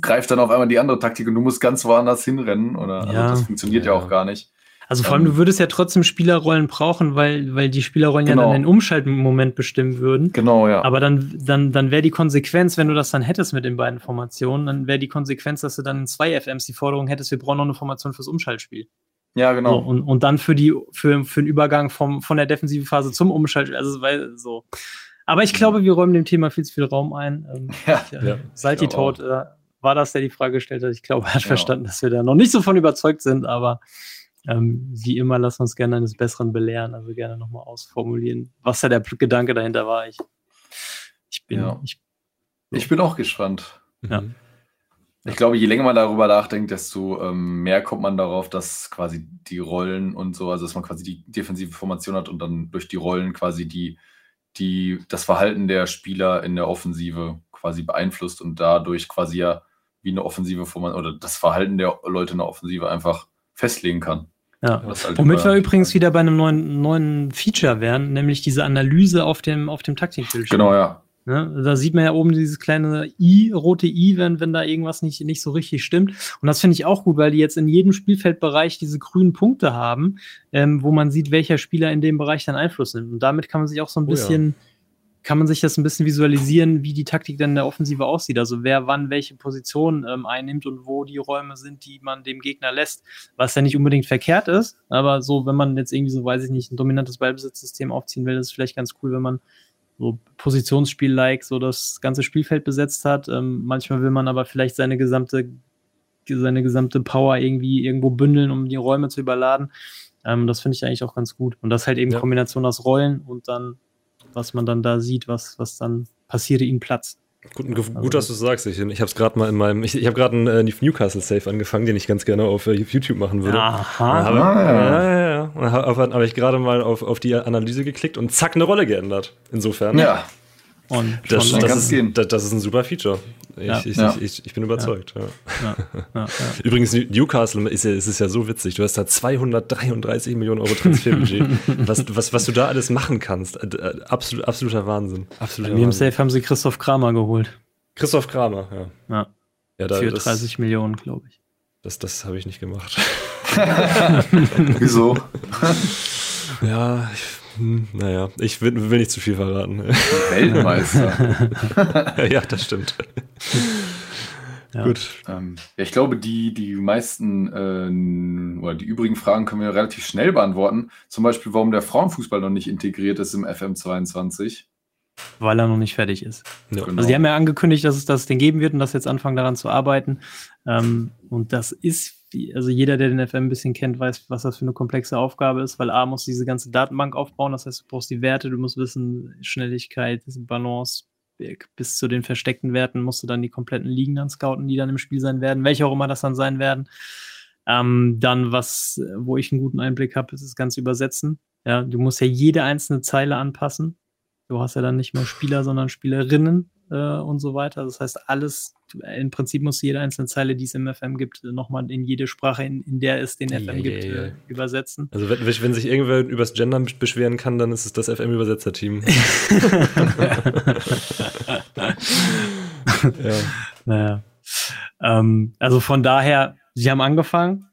greift dann auf einmal die andere Taktik und du musst ganz woanders hinrennen. Oder also ja, also das funktioniert ja. ja auch gar nicht. Also vor allem, ähm, du würdest ja trotzdem Spielerrollen brauchen, weil, weil die Spielerrollen genau. ja dann den Umschaltmoment bestimmen würden. Genau, ja. Aber dann, dann, dann wäre die Konsequenz, wenn du das dann hättest mit den beiden Formationen, dann wäre die Konsequenz, dass du dann in zwei FMs die Forderung hättest, wir brauchen noch eine Formation fürs Umschaltspiel. Ja, genau. So, und, und dann für die, für, für den Übergang vom, von der defensiven Phase zum Umschaltspiel. Also, weil so. Aber ich glaube, wir räumen dem Thema viel zu viel Raum ein. Ähm, ja, ich, äh, ja, Salty Toad äh, war das, der die Frage gestellt hat. Ich glaube, er hat genau. verstanden, dass wir da noch nicht so von überzeugt sind, aber ähm, wie immer, lass uns gerne eines Besseren belehren, also gerne nochmal ausformulieren, was da der Gedanke dahinter war. Ich, ich bin, ja. ich, so. ich bin auch gespannt. Ja. Ich glaube, je länger man darüber nachdenkt, desto ähm, mehr kommt man darauf, dass quasi die Rollen und so, also dass man quasi die defensive Formation hat und dann durch die Rollen quasi die, die, das Verhalten der Spieler in der Offensive quasi beeinflusst und dadurch quasi ja wie eine offensive Formation oder das Verhalten der Leute in der Offensive einfach festlegen kann. Ja. Halt Womit wir übrigens wieder bei einem neuen, neuen Feature wären, nämlich diese Analyse auf dem, auf dem Taktikbildschirm. Genau, ja. Ne? Da sieht man ja oben dieses kleine I, rote I, wenn, wenn da irgendwas nicht, nicht so richtig stimmt. Und das finde ich auch gut, weil die jetzt in jedem Spielfeldbereich diese grünen Punkte haben, ähm, wo man sieht, welcher Spieler in dem Bereich dann Einfluss nimmt. Und damit kann man sich auch so ein bisschen, oh ja. Kann man sich das ein bisschen visualisieren, wie die Taktik dann in der Offensive aussieht. Also wer wann welche Position ähm, einnimmt und wo die Räume sind, die man dem Gegner lässt. Was ja nicht unbedingt verkehrt ist, aber so, wenn man jetzt irgendwie so, weiß ich nicht, ein dominantes Ballbesitzsystem aufziehen will, ist es vielleicht ganz cool, wenn man so Positionsspiel-like so das ganze Spielfeld besetzt hat. Ähm, manchmal will man aber vielleicht seine gesamte, seine gesamte Power irgendwie irgendwo bündeln, um die Räume zu überladen. Ähm, das finde ich eigentlich auch ganz gut. Und das halt eben ja. Kombination aus Rollen und dann, was man dann da sieht, was, was dann passiert ihnen Platz. Gut, gut also, dass du sagst. Ich, ich habe es gerade mal in meinem, ich, ich habe gerade einen äh, Newcastle Safe angefangen, den ich ganz gerne auf äh, YouTube machen würde. Aha. Habe, ah, ja, ja, ja. Habe hab ich gerade mal auf, auf die Analyse geklickt und zack, eine Rolle geändert. Insofern. Ja. Und das, das, das, ist, das, das, ist ein super Feature. Ich, ja. ich, ja. ich, ich, bin überzeugt. Ja. Übrigens, Newcastle ist, ja, ist es ja so witzig. Du hast da 233 Millionen Euro Transferbudget. was, was, was du da alles machen kannst. Äh, äh, absolut, absoluter Wahnsinn. Absoluter In dem Safe haben sie Christoph Kramer geholt. Christoph Kramer, ja. Ja. ja da, Für 30 Millionen, glaube ich. Das, das habe ich nicht gemacht. Wieso? ja, ich hm, naja, ich will, will, nicht zu viel verraten. Weltmeister. ja, das stimmt. Ja. Gut. Ähm, ja, ich glaube, die, die meisten äh, oder die übrigen Fragen können wir relativ schnell beantworten. Zum Beispiel, warum der Frauenfußball noch nicht integriert ist im FM22. Weil er noch nicht fertig ist. Ja. Genau. Also, die haben ja angekündigt, dass es das den geben wird und dass jetzt anfangen daran zu arbeiten. Ähm, und das ist also jeder, der den FM ein bisschen kennt, weiß, was das für eine komplexe Aufgabe ist, weil A muss diese ganze Datenbank aufbauen, das heißt, du brauchst die Werte, du musst wissen, Schnelligkeit, Balance, bis zu den versteckten Werten musst du dann die kompletten Ligen dann scouten, die dann im Spiel sein werden, welche auch immer das dann sein werden. Ähm, dann, was, wo ich einen guten Einblick habe, ist das Ganze übersetzen. Ja, du musst ja jede einzelne Zeile anpassen. Du hast ja dann nicht mehr Spieler, sondern Spielerinnen äh, und so weiter. Das heißt, alles, im Prinzip muss jede einzelne Zeile, die es im FM gibt, nochmal in jede Sprache, in, in der es den FM yeah, gibt, yeah. Äh, übersetzen. Also wenn, wenn, sich irgendwer übers Gender beschweren kann, dann ist es das FM-Übersetzer-Team. ja. Naja. Ähm, also von daher, sie haben angefangen.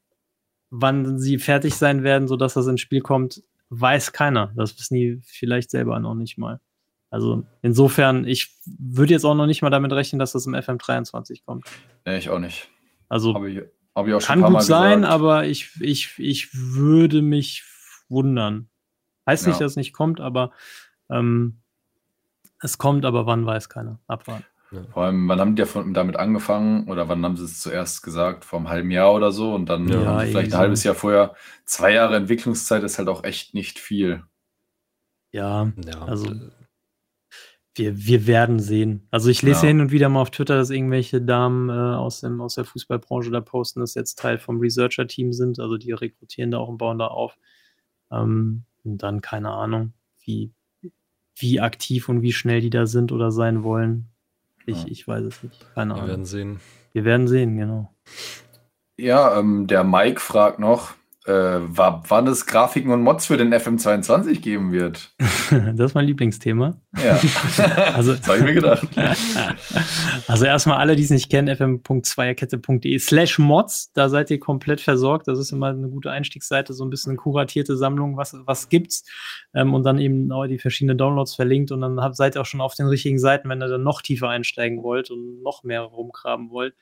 Wann sie fertig sein werden, sodass das ins Spiel kommt, weiß keiner. Das wissen die vielleicht selber noch nicht mal. Also insofern, ich würde jetzt auch noch nicht mal damit rechnen, dass das im FM23 kommt. Nee, ich auch nicht. Also hab ich, hab ich kann gut sein, aber ich, ich, ich würde mich wundern. Heißt ja. nicht, dass es nicht kommt, aber ähm, es kommt, aber wann weiß keiner. Abwarten. Ja. Vor allem, wann haben die damit angefangen oder wann haben sie es zuerst gesagt? Vor einem halben Jahr oder so und dann ja, vielleicht ein halbes Jahr vorher. Zwei Jahre Entwicklungszeit ist halt auch echt nicht viel. Ja, ja. also wir, wir werden sehen. Also ich lese ja. hin und wieder mal auf Twitter, dass irgendwelche Damen äh, aus, dem, aus der Fußballbranche da posten, dass jetzt Teil vom Researcher-Team sind. Also die rekrutieren da auch und bauen da auf. Ähm, und dann keine Ahnung, wie, wie aktiv und wie schnell die da sind oder sein wollen. Ich, ja. ich weiß es nicht. Keine Ahnung. Wir werden sehen. Wir werden sehen, genau. Ja, ähm, der Mike fragt noch, äh, wann es Grafiken und Mods für den FM22 geben wird. das ist mein Lieblingsthema. Ja, also, das habe ich mir gedacht. also erstmal alle, die es nicht kennen, fm.zweierkette.de slash Mods, da seid ihr komplett versorgt. Das ist immer eine gute Einstiegsseite, so ein bisschen eine kuratierte Sammlung, was, was gibt's ähm, und dann eben die verschiedenen Downloads verlinkt und dann habt, seid ihr auch schon auf den richtigen Seiten, wenn ihr dann noch tiefer einsteigen wollt und noch mehr rumgraben wollt.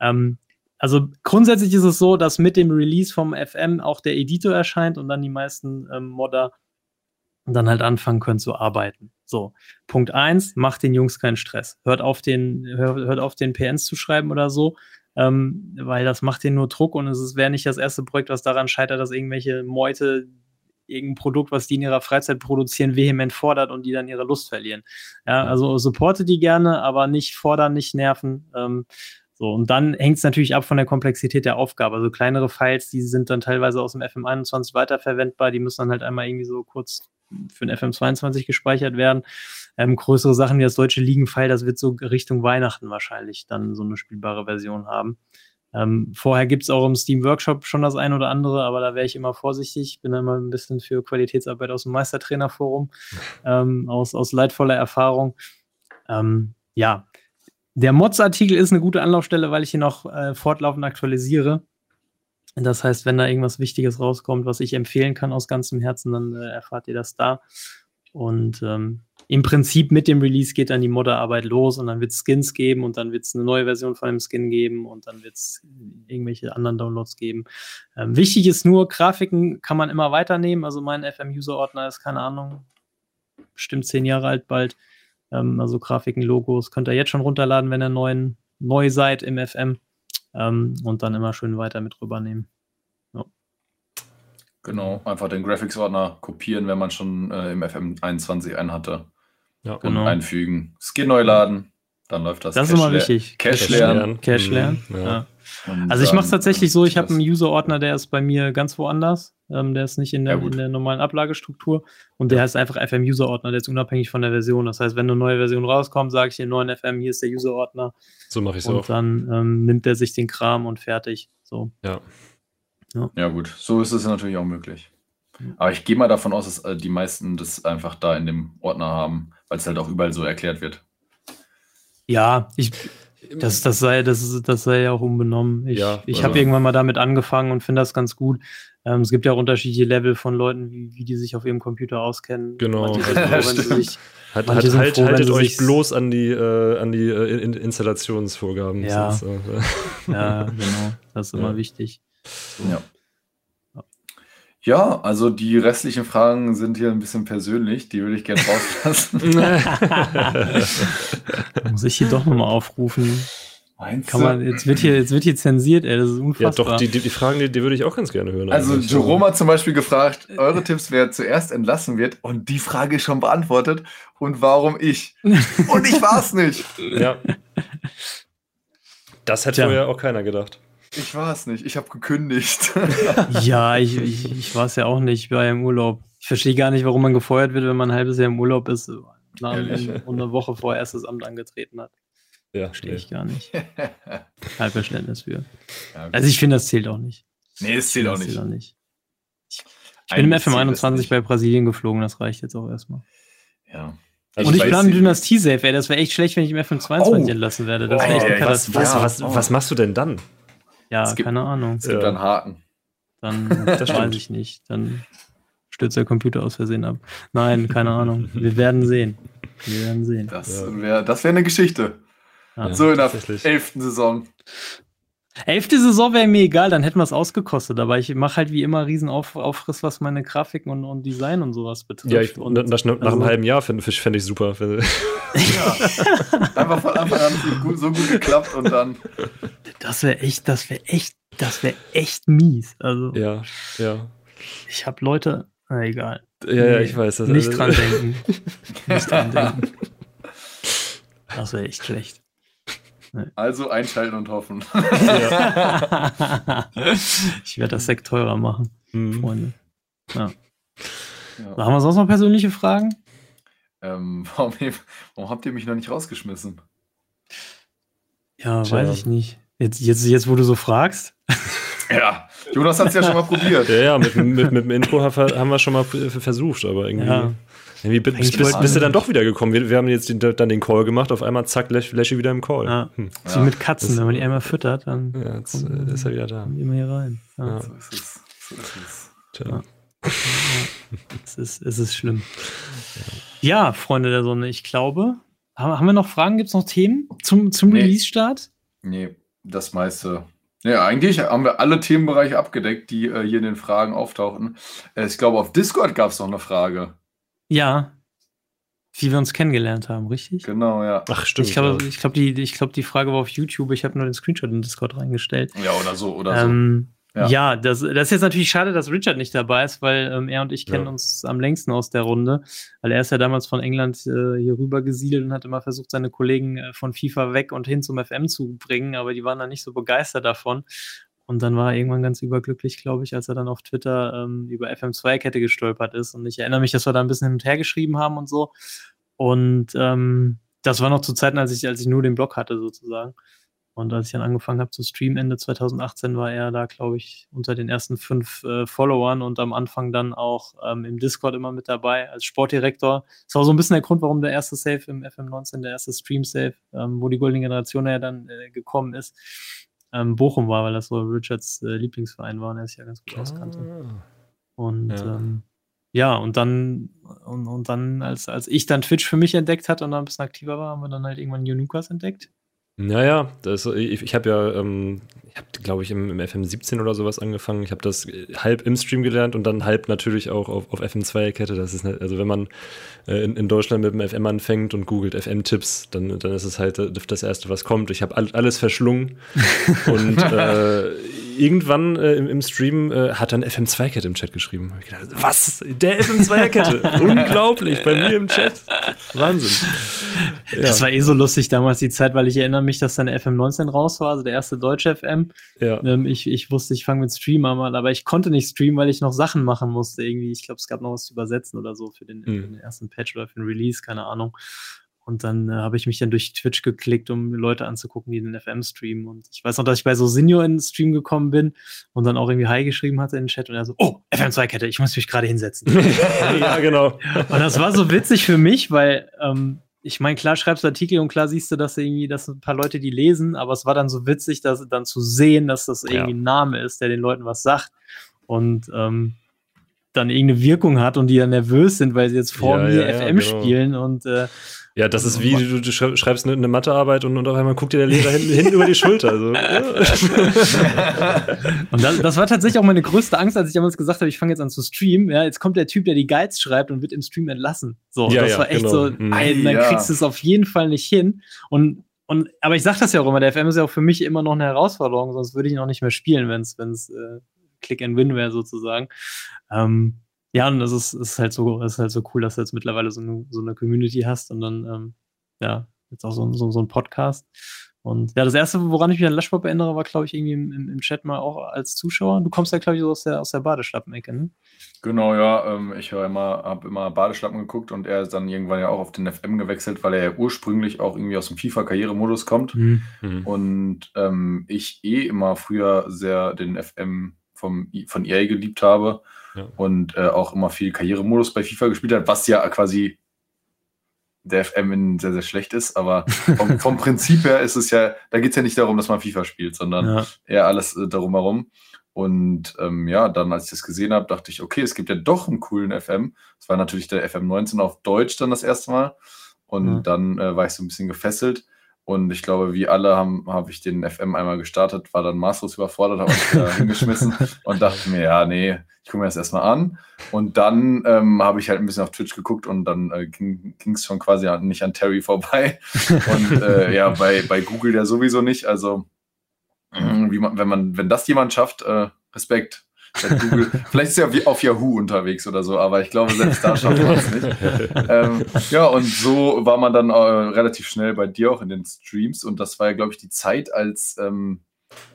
Ähm, also grundsätzlich ist es so, dass mit dem Release vom FM auch der Editor erscheint und dann die meisten ähm, Modder dann halt anfangen können zu arbeiten. So, Punkt eins: macht den Jungs keinen Stress. Hört auf den, hört, hört auf den PNs zu schreiben oder so, ähm, weil das macht denen nur Druck und es wäre nicht das erste Projekt, was daran scheitert, dass irgendwelche Meute irgendein Produkt, was die in ihrer Freizeit produzieren, vehement fordert und die dann ihre Lust verlieren. Ja, also supporte die gerne, aber nicht fordern, nicht nerven. Ähm, so, und dann hängt es natürlich ab von der Komplexität der Aufgabe. Also kleinere Files, die sind dann teilweise aus dem FM21 weiterverwendbar, die müssen dann halt einmal irgendwie so kurz für den FM22 gespeichert werden. Ähm, größere Sachen wie das deutsche Ligenfile, das wird so Richtung Weihnachten wahrscheinlich dann so eine spielbare Version haben. Ähm, vorher gibt es auch im Steam Workshop schon das ein oder andere, aber da wäre ich immer vorsichtig. Bin immer ein bisschen für Qualitätsarbeit aus dem Meistertrainerforum, ähm, aus, aus leidvoller Erfahrung. Ähm, ja, der Mods-Artikel ist eine gute Anlaufstelle, weil ich ihn noch äh, fortlaufend aktualisiere. Das heißt, wenn da irgendwas Wichtiges rauskommt, was ich empfehlen kann aus ganzem Herzen, dann äh, erfahrt ihr das da. Und ähm, im Prinzip mit dem Release geht dann die Modderarbeit los und dann wird es Skins geben und dann wird es eine neue Version von dem Skin geben und dann wird es irgendwelche anderen Downloads geben. Ähm, wichtig ist nur, Grafiken kann man immer weiternehmen. Also mein FM-User-Ordner ist, keine Ahnung, bestimmt zehn Jahre alt bald. Ähm, also Grafiken, Logos könnt ihr jetzt schon runterladen, wenn ihr neuen, neu seid im FM ähm, und dann immer schön weiter mit rübernehmen. Ja. Genau, einfach den Graphics-Ordner kopieren, wenn man schon äh, im FM21 einen hatte. Ja, und genau. einfügen. Skin neu laden, dann läuft das. Das ist immer wichtig. Cache lernen. Cache lernen. Mhm, ja. ja. Also ich mache es tatsächlich so, ich habe einen User-Ordner, der ist bei mir ganz woanders. Ähm, der ist nicht in der, ja, in der normalen Ablagestruktur. Und der heißt einfach FM-User-Ordner, der ist unabhängig von der Version. Das heißt, wenn eine neue Version rauskommt, sage ich den neuen FM, hier ist der User-Ordner. So mache ich es auch. Und dann ähm, nimmt er sich den Kram und fertig. So. Ja. ja. Ja, gut. So ist es natürlich auch möglich. Aber ich gehe mal davon aus, dass äh, die meisten das einfach da in dem Ordner haben, weil es halt auch überall so erklärt wird. Ja, ich, das, das, sei, das, das sei ja auch unbenommen. Ich, ja, ich also. habe irgendwann mal damit angefangen und finde das ganz gut. Ähm, es gibt ja auch unterschiedliche Level von Leuten, wie, wie die sich auf ihrem Computer auskennen. Genau. Froh, sich, hat, hat, halt, froh, haltet euch bloß an die, äh, an die äh, in Installationsvorgaben. Ja. Sonst, äh. ja, genau. Das ist immer wichtig. So. Ja. Ja, also die restlichen Fragen sind hier ein bisschen persönlich, die würde ich gerne rauslassen. Muss ich hier doch nochmal aufrufen. Meinst Kann man, jetzt, wird hier, jetzt wird hier zensiert, ey, das ist unfassbar. Ja, doch, die, die, die Fragen, die, die würde ich auch ganz gerne hören. Also, Jerome hat zum Beispiel gefragt, eure Tipps, wer zuerst entlassen wird, und die Frage ist schon beantwortet. Und warum ich? Und ich war es nicht. Ja. Das hätte ja auch keiner gedacht. Ich war es nicht. Ich habe gekündigt. ja, ich, ich, ich war es ja auch nicht. Ich war ja im Urlaub. Ich verstehe gar nicht, warum man gefeuert wird, wenn man ein halbes Jahr im Urlaub ist nach, und eine Woche vor erstes Amt angetreten hat. Ja, verstehe ich gar nicht. Kein Verständnis für. Ja, also ich finde, das zählt auch nicht. Nee, es zählt, auch nicht. auch nicht. Ich, ich bin im FM21 bei Brasilien geflogen, das reicht jetzt auch erstmal. Ja. Also und ich, ich plane Dynastie-Safe, ey. Das wäre echt schlecht, wenn ich im FM22 oh. entlassen werde. Das wäre echt oh, was, was, was, was, machst du denn dann? Ja, gibt, keine Ahnung. Es gibt ja. einen Haken. Dann das weiß ich nicht. Dann stürzt der Computer aus Versehen ab. Nein, keine Ahnung. Wir werden sehen. Wir werden sehen. Das wäre wär eine Geschichte. Ja, so in der elften Saison. Elfte Saison wäre mir egal, dann hätten wir es ausgekostet, aber ich mache halt wie immer riesen Auf Aufriss, was meine Grafiken und, und Design und sowas betrifft. Ja, ich, und, nach, nach also, einem halben Jahr fände fänd ich super. Ja. Einfach von Anfang an so gut geklappt und dann. Das wäre echt, das wäre echt, das wäre echt mies. Also, ja, ja. Ich habe Leute, na egal. Ja, nee, ja, ich weiß. Das nicht dran denken. nicht dran denken. Das wäre echt schlecht. Also einschalten und hoffen. ich werde das Sekt teurer machen, mhm. Freunde. Ja. Ja. Haben wir sonst noch persönliche Fragen? Ähm, warum, warum, habt ihr mich noch nicht rausgeschmissen? Ja, Tja. weiß ich nicht. Jetzt, jetzt, jetzt, wo du so fragst. Ja, Jonas hat es ja schon mal probiert. Ja, ja, mit, mit, mit dem Intro haben wir schon mal versucht, aber irgendwie. Ja. Irgendwie bist, bist, bist du dann doch wieder gekommen. Wir, wir haben jetzt den, dann den Call gemacht, auf einmal zack, Läschi wieder im Call. Ja. Hm. So ja. mit Katzen, das, wenn man die einmal füttert, dann ja, jetzt, kommt, ist er wieder da. Immer hier rein. Ja. So ist es. So ist es. Tja. es, ist, es ist schlimm. Ja. Freunde der Sonne, ich glaube, haben wir noch Fragen? Gibt es noch Themen zum, zum nee. Release-Start? Nee, das meiste. Ja, eigentlich haben wir alle Themenbereiche abgedeckt, die äh, hier in den Fragen auftauchen. Äh, ich glaube, auf Discord gab es noch eine Frage. Ja. Wie wir uns kennengelernt haben, richtig? Genau, ja. Ach, stimmt. Ich glaube, ich glaub, die, glaub, die Frage war auf YouTube. Ich habe nur den Screenshot in Discord reingestellt. Ja, oder so, oder ähm, so. Ja, ja das, das, ist jetzt natürlich schade, dass Richard nicht dabei ist, weil ähm, er und ich kennen ja. uns am längsten aus der Runde. Weil er ist ja damals von England äh, hier rüber gesiedelt und hat immer versucht, seine Kollegen äh, von FIFA weg und hin zum FM zu bringen, aber die waren dann nicht so begeistert davon. Und dann war er irgendwann ganz überglücklich, glaube ich, als er dann auf Twitter ähm, über FM2-Kette gestolpert ist. Und ich erinnere mich, dass wir da ein bisschen hin und her geschrieben haben und so. Und ähm, das war noch zu Zeiten, als ich, als ich nur den Blog hatte, sozusagen. Und als ich dann angefangen habe zu streamen, Ende 2018, war er da, glaube ich, unter den ersten fünf äh, Followern und am Anfang dann auch ähm, im Discord immer mit dabei als Sportdirektor. Das war so ein bisschen der Grund, warum der erste Save im FM19, der erste Stream-Save, ähm, wo die Goldene Generation ja dann äh, gekommen ist, ähm, Bochum war, weil das so Richards äh, Lieblingsverein war und er sich ja ganz gut auskannte. Ah. Und ja. ähm, ja, und dann, und, und dann, als, als ich dann Twitch für mich entdeckt hatte und dann ein bisschen aktiver war, haben wir dann halt irgendwann Unukas entdeckt. Naja, das, ich, ich habe ja, ähm, ich habe, glaube ich, im, im, FM17 oder sowas angefangen. Ich habe das halb im Stream gelernt und dann halb natürlich auch auf, auf FM2-Kette. Das ist, nicht, also wenn man äh, in, in, Deutschland mit dem FM anfängt und googelt FM-Tipps, dann, dann ist es halt das Erste, was kommt. Ich habe alles verschlungen und äh, irgendwann äh, im, im, Stream äh, hat dann FM2-Kette im Chat geschrieben. Ich Gedacht, was? Der FM2-Kette? Unglaublich, bei mir im Chat. Wahnsinn. Ja. Das war eh so lustig damals die Zeit, weil ich erinnere mich, dass dann FM19 raus war, also der erste deutsche FM. Ja. Ähm, ich, ich wusste, ich fange mit Stream an, aber ich konnte nicht streamen, weil ich noch Sachen machen musste irgendwie. Ich glaube, es gab noch was zu übersetzen oder so für den, mhm. für den ersten Patch oder für den Release, keine Ahnung. Und dann äh, habe ich mich dann durch Twitch geklickt, um Leute anzugucken, die den FM streamen. Und ich weiß noch, dass ich bei so Senior in den Stream gekommen bin und dann auch irgendwie Hi geschrieben hatte in den Chat und er so, oh, FM2-Kette, ich muss mich gerade hinsetzen. ja, genau. Und das war so witzig für mich, weil ähm, ich meine, klar schreibst du Artikel und klar siehst du, dass irgendwie, dass ein paar Leute die lesen, aber es war dann so witzig, dass dann zu sehen, dass das irgendwie ja. ein Name ist, der den Leuten was sagt. Und ähm, dann irgendeine Wirkung hat und die dann nervös sind, weil sie jetzt vor ja, mir ja, FM genau. spielen und äh, ja, das ist wie, du, du schreibst eine, eine Mathearbeit und, und auf einmal guckt dir der Lehrer hinten, hinten über die Schulter. So. und das, das, war tatsächlich auch meine größte Angst, als ich damals gesagt habe, ich fange jetzt an zu streamen. Ja, jetzt kommt der Typ, der die Guides schreibt und wird im Stream entlassen. So, ja, das ja, war echt genau. so, mhm. ey, dann kriegst du es auf jeden Fall nicht hin. Und, und aber ich sag das ja auch immer, der FM ist ja auch für mich immer noch eine Herausforderung, sonst würde ich ihn auch nicht mehr spielen, wenn es äh, Click and Win wäre sozusagen. Ähm, ja, und das ist, ist halt so, ist halt so cool, dass du jetzt mittlerweile so eine, so eine Community hast und dann, ähm, ja, jetzt auch so, so, so ein Podcast. Und ja, das erste, woran ich mich an Lashpop erinnere, war, glaube ich, irgendwie im, im, Chat mal auch als Zuschauer. Du kommst ja, glaube ich, so aus der, aus der Badeschlappen-Ecke, ne? Genau, ja. Ähm, ich höre immer, habe immer Badeschlappen geguckt und er ist dann irgendwann ja auch auf den FM gewechselt, weil er ja ursprünglich auch irgendwie aus dem FIFA-Karrieremodus kommt. Mhm. mhm. Und ähm, ich eh immer früher sehr den FM vom, von EA geliebt habe und äh, auch immer viel Karrieremodus bei FIFA gespielt hat, was ja quasi der FM in sehr, sehr schlecht ist, aber vom, vom Prinzip her ist es ja, da geht es ja nicht darum, dass man FIFA spielt, sondern ja. eher alles äh, darum herum. Und ähm, ja, dann, als ich das gesehen habe, dachte ich, okay, es gibt ja doch einen coolen FM. Es war natürlich der FM 19 auf Deutsch dann das erste Mal. Und ja. dann äh, war ich so ein bisschen gefesselt. Und ich glaube, wie alle habe hab ich den FM einmal gestartet, war dann maßlos überfordert, habe mich da hingeschmissen und dachte mir, ja, nee, ich gucke mir das erstmal an. Und dann ähm, habe ich halt ein bisschen auf Twitch geguckt und dann äh, ging es schon quasi nicht an Terry vorbei. Und äh, ja, bei, bei Google ja sowieso nicht. Also, wie man, wenn man, wenn das jemand schafft, äh, Respekt. Google, vielleicht ist er auf Yahoo unterwegs oder so, aber ich glaube, selbst da schafft man es nicht. ähm, ja, und so war man dann äh, relativ schnell bei dir auch in den Streams und das war ja, glaube ich, die Zeit, als ähm,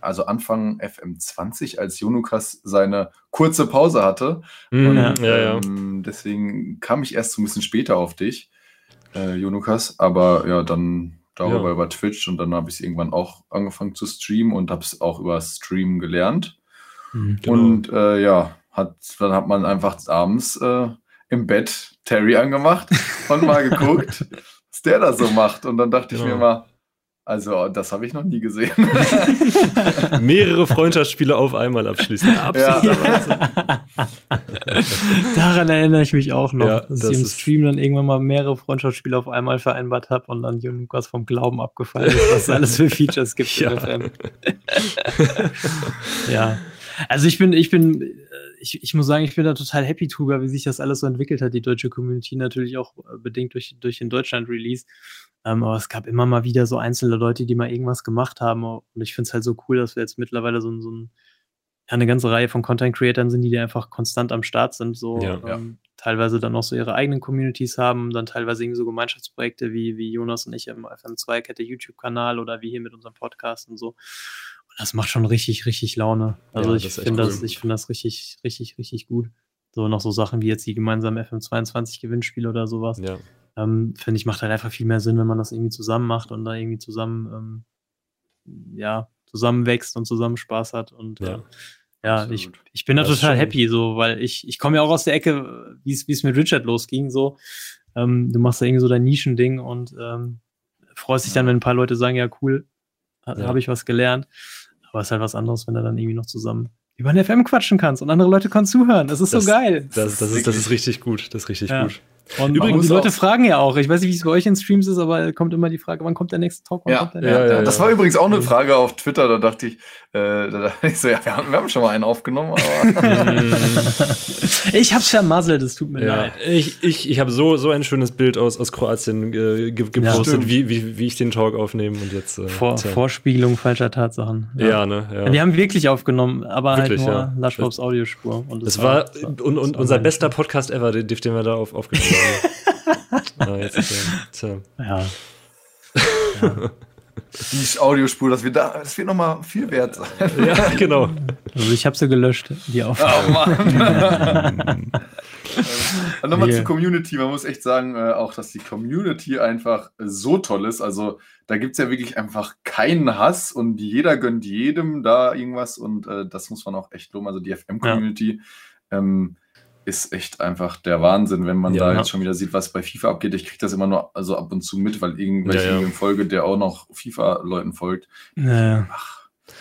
also Anfang FM20, als Jonukas seine kurze Pause hatte. Mhm, und, ja, ja. Ähm, deswegen kam ich erst so ein bisschen später auf dich, äh, Jonukas. Aber ja, dann darüber ja. über Twitch und dann habe ich es irgendwann auch angefangen zu streamen und habe es auch über Stream gelernt. Mhm, genau. Und äh, ja, hat, dann hat man einfach abends äh, im Bett Terry angemacht und mal geguckt, was der da so macht. Und dann dachte genau. ich mir genau. mal, also, das habe ich noch nie gesehen. Mehrere Freundschaftsspiele auf einmal abschließen. Absolut. Ja. Daran erinnere ich mich auch noch, ja, dass das ich im Stream dann irgendwann mal mehrere Freundschaftsspiele auf einmal vereinbart habe und dann Lukas vom Glauben abgefallen ist, was es alles für Features gibt ja. ja. Also ich bin, ich bin, äh, ich, ich muss sagen, ich bin da total happy drüber, wie sich das alles so entwickelt hat, die deutsche Community natürlich auch äh, bedingt durch, durch den Deutschland-Release. Ähm, aber es gab immer mal wieder so einzelne Leute, die mal irgendwas gemacht haben. Und ich finde es halt so cool, dass wir jetzt mittlerweile so, so ein, ja, eine ganze Reihe von Content-Creatern sind, die einfach konstant am Start sind, so ja, ähm, ja. teilweise dann auch so ihre eigenen Communities haben, dann teilweise irgendwie so Gemeinschaftsprojekte wie, wie Jonas und ich im FM2-Kette YouTube-Kanal oder wie hier mit unserem Podcast und so. Das macht schon richtig, richtig Laune. Also ja, ich finde cool. das, ich finde das richtig, richtig, richtig gut. So noch so Sachen wie jetzt die gemeinsamen FM22-Gewinnspiele oder sowas. Ja ähm, finde ich, macht halt einfach viel mehr Sinn, wenn man das irgendwie zusammen macht und da irgendwie zusammen, ähm, ja, zusammenwächst und zusammen Spaß hat. Und ja, äh, ja ich, ich bin da das total happy, so, weil ich, ich komme ja auch aus der Ecke, wie es mit Richard losging, so. Ähm, du machst da irgendwie so dein Nischending und ähm, freust dich dann, wenn ein paar Leute sagen, ja, cool, habe ich was gelernt. Aber es ist halt was anderes, wenn du dann irgendwie noch zusammen über ein FM quatschen kannst und andere Leute können zuhören. Das ist Das- so geil. Das, das, ist, das ist richtig gut. Das ist richtig Ja. gut. Und Übrigens die Leute fragen ja auch, ich weiß nicht, wie es bei euch in Streams ist, aber kommt immer die Frage, wann kommt der nächste Talk? Wann Ja, kommt der ja, nächste? ja, das ja. war übrigens auch eine Frage auf Twitter, da dachte ich, äh, da dachte ich so, ja, wir haben, wir haben schon mal einen aufgenommen, aber Ich hab's vermasselt, es tut mir Ja, leid. ich, ich, ich habe so, so ein schönes Bild aus, aus Kroatien äh, ge gepostet, wie, wie, wie ich den Talk aufnehme und jetzt. Äh, Vor. Vorspiegelung falscher Tatsachen. ja, ne? Ja. Wir haben wirklich aufgenommen, aber Wirklich, halt nur ja. Lushpops Audiospur. Und das war das und, und das war unser bester Podcast ever, den, den wir da auf, aufgenommen haben. jetzt, er- tja. Ja. die Audiospur, dass wir da, das wird nochmal viel wert sein. ja, genau. Also ich habe sie gelöscht, die Aufnahme. Oh Mann. Und nochmal zur Community. Man muss echt sagen, äh, auch, dass die Community einfach so toll ist. Also da gibt es ja wirklich einfach keinen Hass und jeder gönnt jedem da irgendwas und äh, das muss man auch echt loben. Also die FM-Community ähm, ist echt einfach der Wahnsinn, wenn man Ja. da jetzt schon wieder sieht, was bei FIFA abgeht. Ich kriege das immer nur also ab und zu mit, weil irgendwelche Ja, ja. Folge, der auch noch FIFA-Leuten folgt. Naja.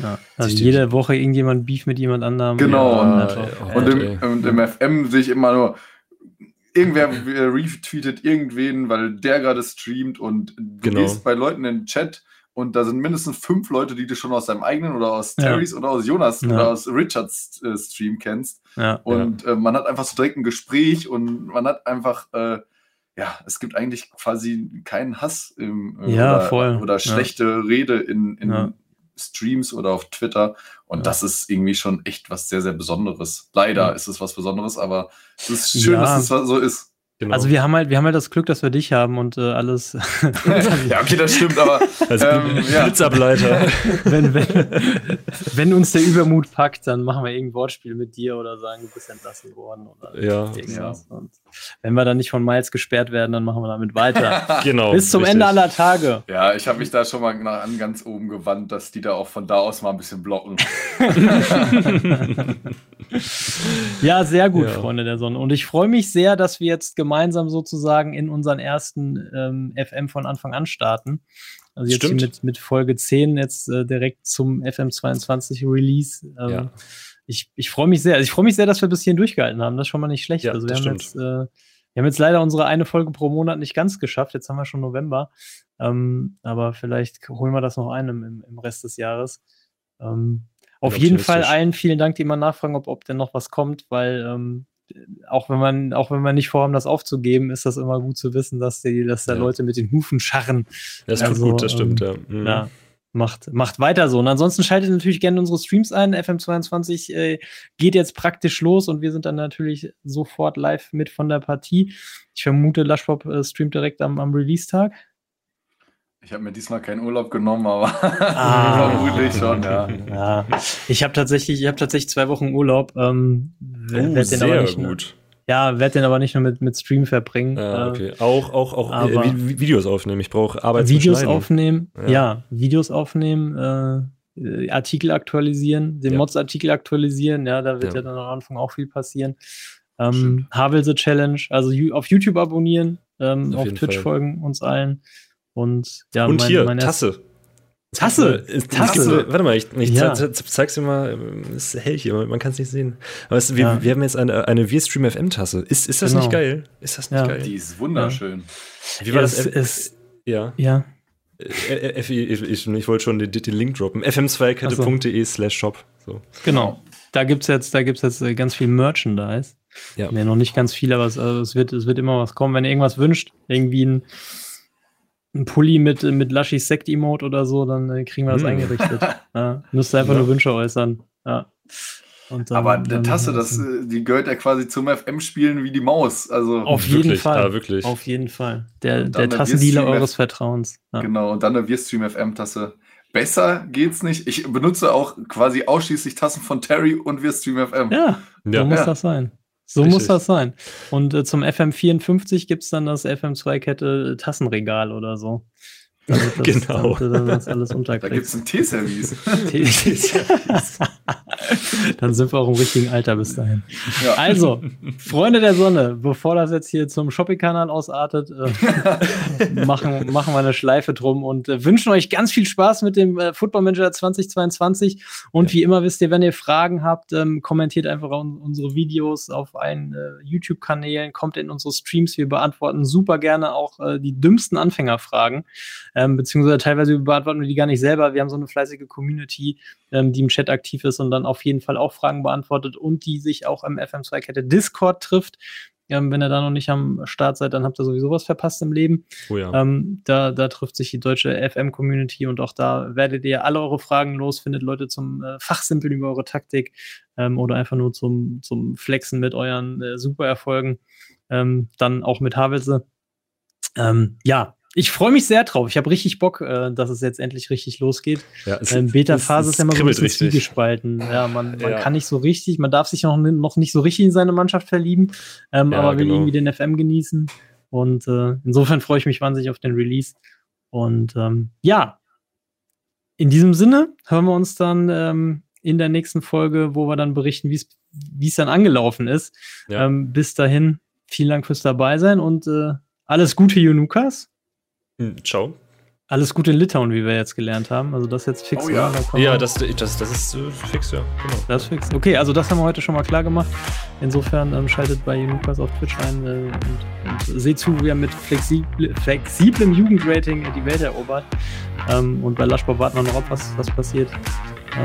Ja. Also jede Woche irgendjemand Beef mit jemand anderem. Genau, Ja, und- im, und im FM sehe ich immer nur, irgendwer retweetet irgendwen, weil der gerade streamt und du Genau. gehst bei Leuten in den Chat und da sind mindestens fünf Leute, die du schon aus deinem eigenen oder aus Ja. Terrys oder aus Jonas Ja. oder aus Richards äh, Stream kennst. Ja. Und äh, man hat einfach so direkt ein Gespräch und man hat einfach, äh, ja, es gibt eigentlich quasi keinen Hass im, äh, Ja, oder, oder Ja. schlechte Rede in, in Ja. Streams oder auf Twitter. Und Ja. das ist irgendwie schon echt was sehr, sehr Besonderes. Leider Ja. ist es was Besonderes, aber es ist schön, Ja. dass es so ist. Genau. Also wir haben halt, wir haben halt das Glück, dass wir dich haben und äh, alles. ja, okay, das stimmt, aber Als ähm, ja. Blitzableiter. wenn, wenn, wenn uns der Übermut packt, dann machen wir irgendein Wortspiel mit dir oder sagen, du bist entlassen worden oder Ja. irgendwas. Und wenn wir dann nicht von Miles gesperrt werden, dann machen wir damit weiter. genau. Bis zum richtig. Ende aller Tage. ja, ich habe mich da schon mal nach an ganz oben gewandt, dass die da auch von da aus mal ein bisschen blocken. Ja, sehr gut, Ja. Freunde der Sonne. Und ich freue mich sehr, dass wir jetzt gemeinsam sozusagen in unseren ersten ähm, FM von Anfang an starten. Also jetzt mit, mit Folge 10 jetzt äh, direkt zum FM22 Release. Ähm, Ja. Ich, ich freue mich sehr. Also ich freue mich sehr, dass wir bis hierhin durchgehalten haben. Das ist schon mal nicht schlecht. Ja, also wir haben, jetzt, äh, wir haben jetzt leider unsere eine Folge pro Monat nicht ganz geschafft. Jetzt haben wir schon November. Ähm, aber vielleicht holen wir das noch ein im, im- Rest des Jahres. Ähm, auf jeden Fall allen vielen Dank, die immer nachfragen, ob, ob denn noch was kommt, weil ähm, auch wenn man, auch wenn wir nicht vorhaben, das aufzugeben, ist das immer gut zu wissen, dass die, dass da Ja. Leute mit den Hufen scharren. Das tut Also, gut, das stimmt, ähm, ja. Mhm. Ja, macht, macht weiter so. Und ansonsten schaltet natürlich gerne unsere Streams ein. FM22 äh, geht jetzt praktisch los und wir sind dann natürlich sofort live mit von der Partie. Ich vermute, Lushpop äh, streamt direkt am, am Release-Tag. Ich habe mir diesmal keinen Urlaub genommen, aber Ah. vermutlich schon, ja. Ja, ich habe tatsächlich, ich habe tatsächlich zwei Wochen Urlaub. Ähm, Oh, werd den aber sehr nicht nur- gut. Ja, werde den aber nicht nur mit, mit Stream verbringen. Ja, Äh, okay. Auch, auch, auch aber- äh, Vi- Vi- Videos aufnehmen. Ich brauche Arbeit Videos aufnehmen, ja. Ja. Videos aufnehmen, äh, Artikel aktualisieren, den Ja. Mods-Artikel aktualisieren, ja, da wird ja. Ja. dann am Anfang auch viel passieren. Ähm. Havel the Challenge, also auf YouTube abonnieren, ähm, Auf auf, Twitch Fall. folgen, uns allen. Und ja, Und mein- hier, mein Tasse. Tasse, Tasse. Tasse. Warte mal, ich, ich Ja. ze- ze- zeig's dir mal. ähm, Es ist hell hier, man kann es nicht sehen. Aber es, wir, Ja. wir haben jetzt eine, eine Wir-Stream FM-Tasse. Ist, ist das Genau. nicht geil? Ist das nicht Ja. geil? Die ist wunderschön. Wie war Ja, das? es- F- es- ja. Ja, Äh, F- ich, ich, ich wollte schon den, den Link droppen. fm2kette.de slash shop. So. genau. Da gibt's jetzt, da gibt's jetzt äh, ganz viel Merchandise. Ja. Nee, noch nicht ganz viel, aber es, also es, wird, es wird immer was kommen. Wenn ihr irgendwas wünscht, irgendwie ein, ein Pulli mit, äh, mit Lushys Sekt-Emote oder so, dann äh, kriegen wir das Hm. eingerichtet. Ja, müsst ihr einfach Ja. nur Wünsche äußern. Ja. Und dann- Aber eine dann- Tasse, das, äh, die gehört ja quasi zum FM-Spielen wie die Maus. Also Auf jeden Wirklich, Fall. ja, wirklich. Auf jeden Fall. Der, der Tassendealer eures Vertrauens. Ja. genau, und dann eine Wir-Stream FM-Tasse. Besser geht's nicht. Ich benutze auch quasi ausschließlich Tassen von Terry und Wir-Stream FM. Ja, Ja. so muss Ja. das sein. So Richtig. muss das sein. Und äh, zum FM54 gibt es dann das FM2-Kette Tassenregal oder so. Damit das, Genau. Damit du das alles Da gibt es ein Teeservice. Dann sind wir auch im richtigen Alter bis dahin. Ja. Also, Freunde der Sonne, bevor das jetzt hier zum Shopping-Kanal ausartet, äh, machen, machen wir eine Schleife drum und äh, wünschen euch ganz viel Spaß mit dem äh, Football Manager 2022. Und wie immer wisst ihr, wenn ihr Fragen habt, ähm, kommentiert einfach un unsere Videos auf allen äh, YouTube-Kanälen, kommt in unsere Streams. Wir beantworten super gerne auch äh, die dümmsten Anfängerfragen, ähm, beziehungsweise teilweise beantworten wir die gar nicht selber. Wir haben so eine fleißige Community, ähm, die im Chat aktiv ist und dann auf jeden Fall auch Fragen beantwortet und die sich auch im FM2-Kette Discord trifft. Ähm, wenn ihr da noch nicht am Start seid, dann habt ihr sowieso was verpasst im Leben. Oh ja. ähm, da, da trifft sich die deutsche FM-Community und auch da werdet ihr alle eure Fragen los, findet Leute zum äh, Fachsimpeln über eure Taktik ähm, oder einfach nur zum, zum Flexen mit euren äh, Supererfolgen. Ähm, dann auch mit Havelse. Ähm, ja, ich freue mich sehr drauf. Ich habe richtig Bock, äh, dass es jetzt endlich richtig losgeht. Ja, ähm, Beta-Phase ist ja immer so ein bisschen gespalten. Ja, man, man ja. kann nicht so richtig, man darf sich noch, noch nicht so richtig in seine Mannschaft verlieben, ähm, ja, aber will genau. irgendwie den FM genießen. Und äh, insofern freue ich mich wahnsinnig auf den Release. Und ähm, ja, in diesem Sinne hören wir uns dann ähm, in der nächsten Folge, wo wir dann berichten, wie es dann angelaufen ist. Ja. Ähm, bis dahin, vielen Dank fürs dabei sein und äh, alles Gute, Junukas. Hm, ciao. Alles gut in Litauen, wie wir jetzt gelernt haben. Also das jetzt fix. Oh, ja, da ja das, das, das ist äh, fix, ja. Genau. Das ist fix. Okay, also das haben wir heute schon mal klar gemacht. Insofern ähm, schaltet bei Lukas auf Twitch ein äh, und, und, seht zu, wie er mit flexibl flexiblem Jugendrating die Welt erobert. Ähm, und bei Laschbob warten wir noch ab, was, was passiert.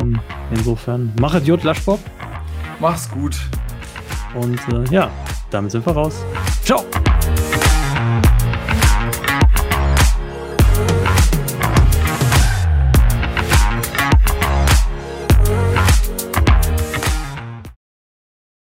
Ähm, insofern, machet Jod, Laschbob. Mach's gut. Und äh, ja, damit sind wir raus. Ciao.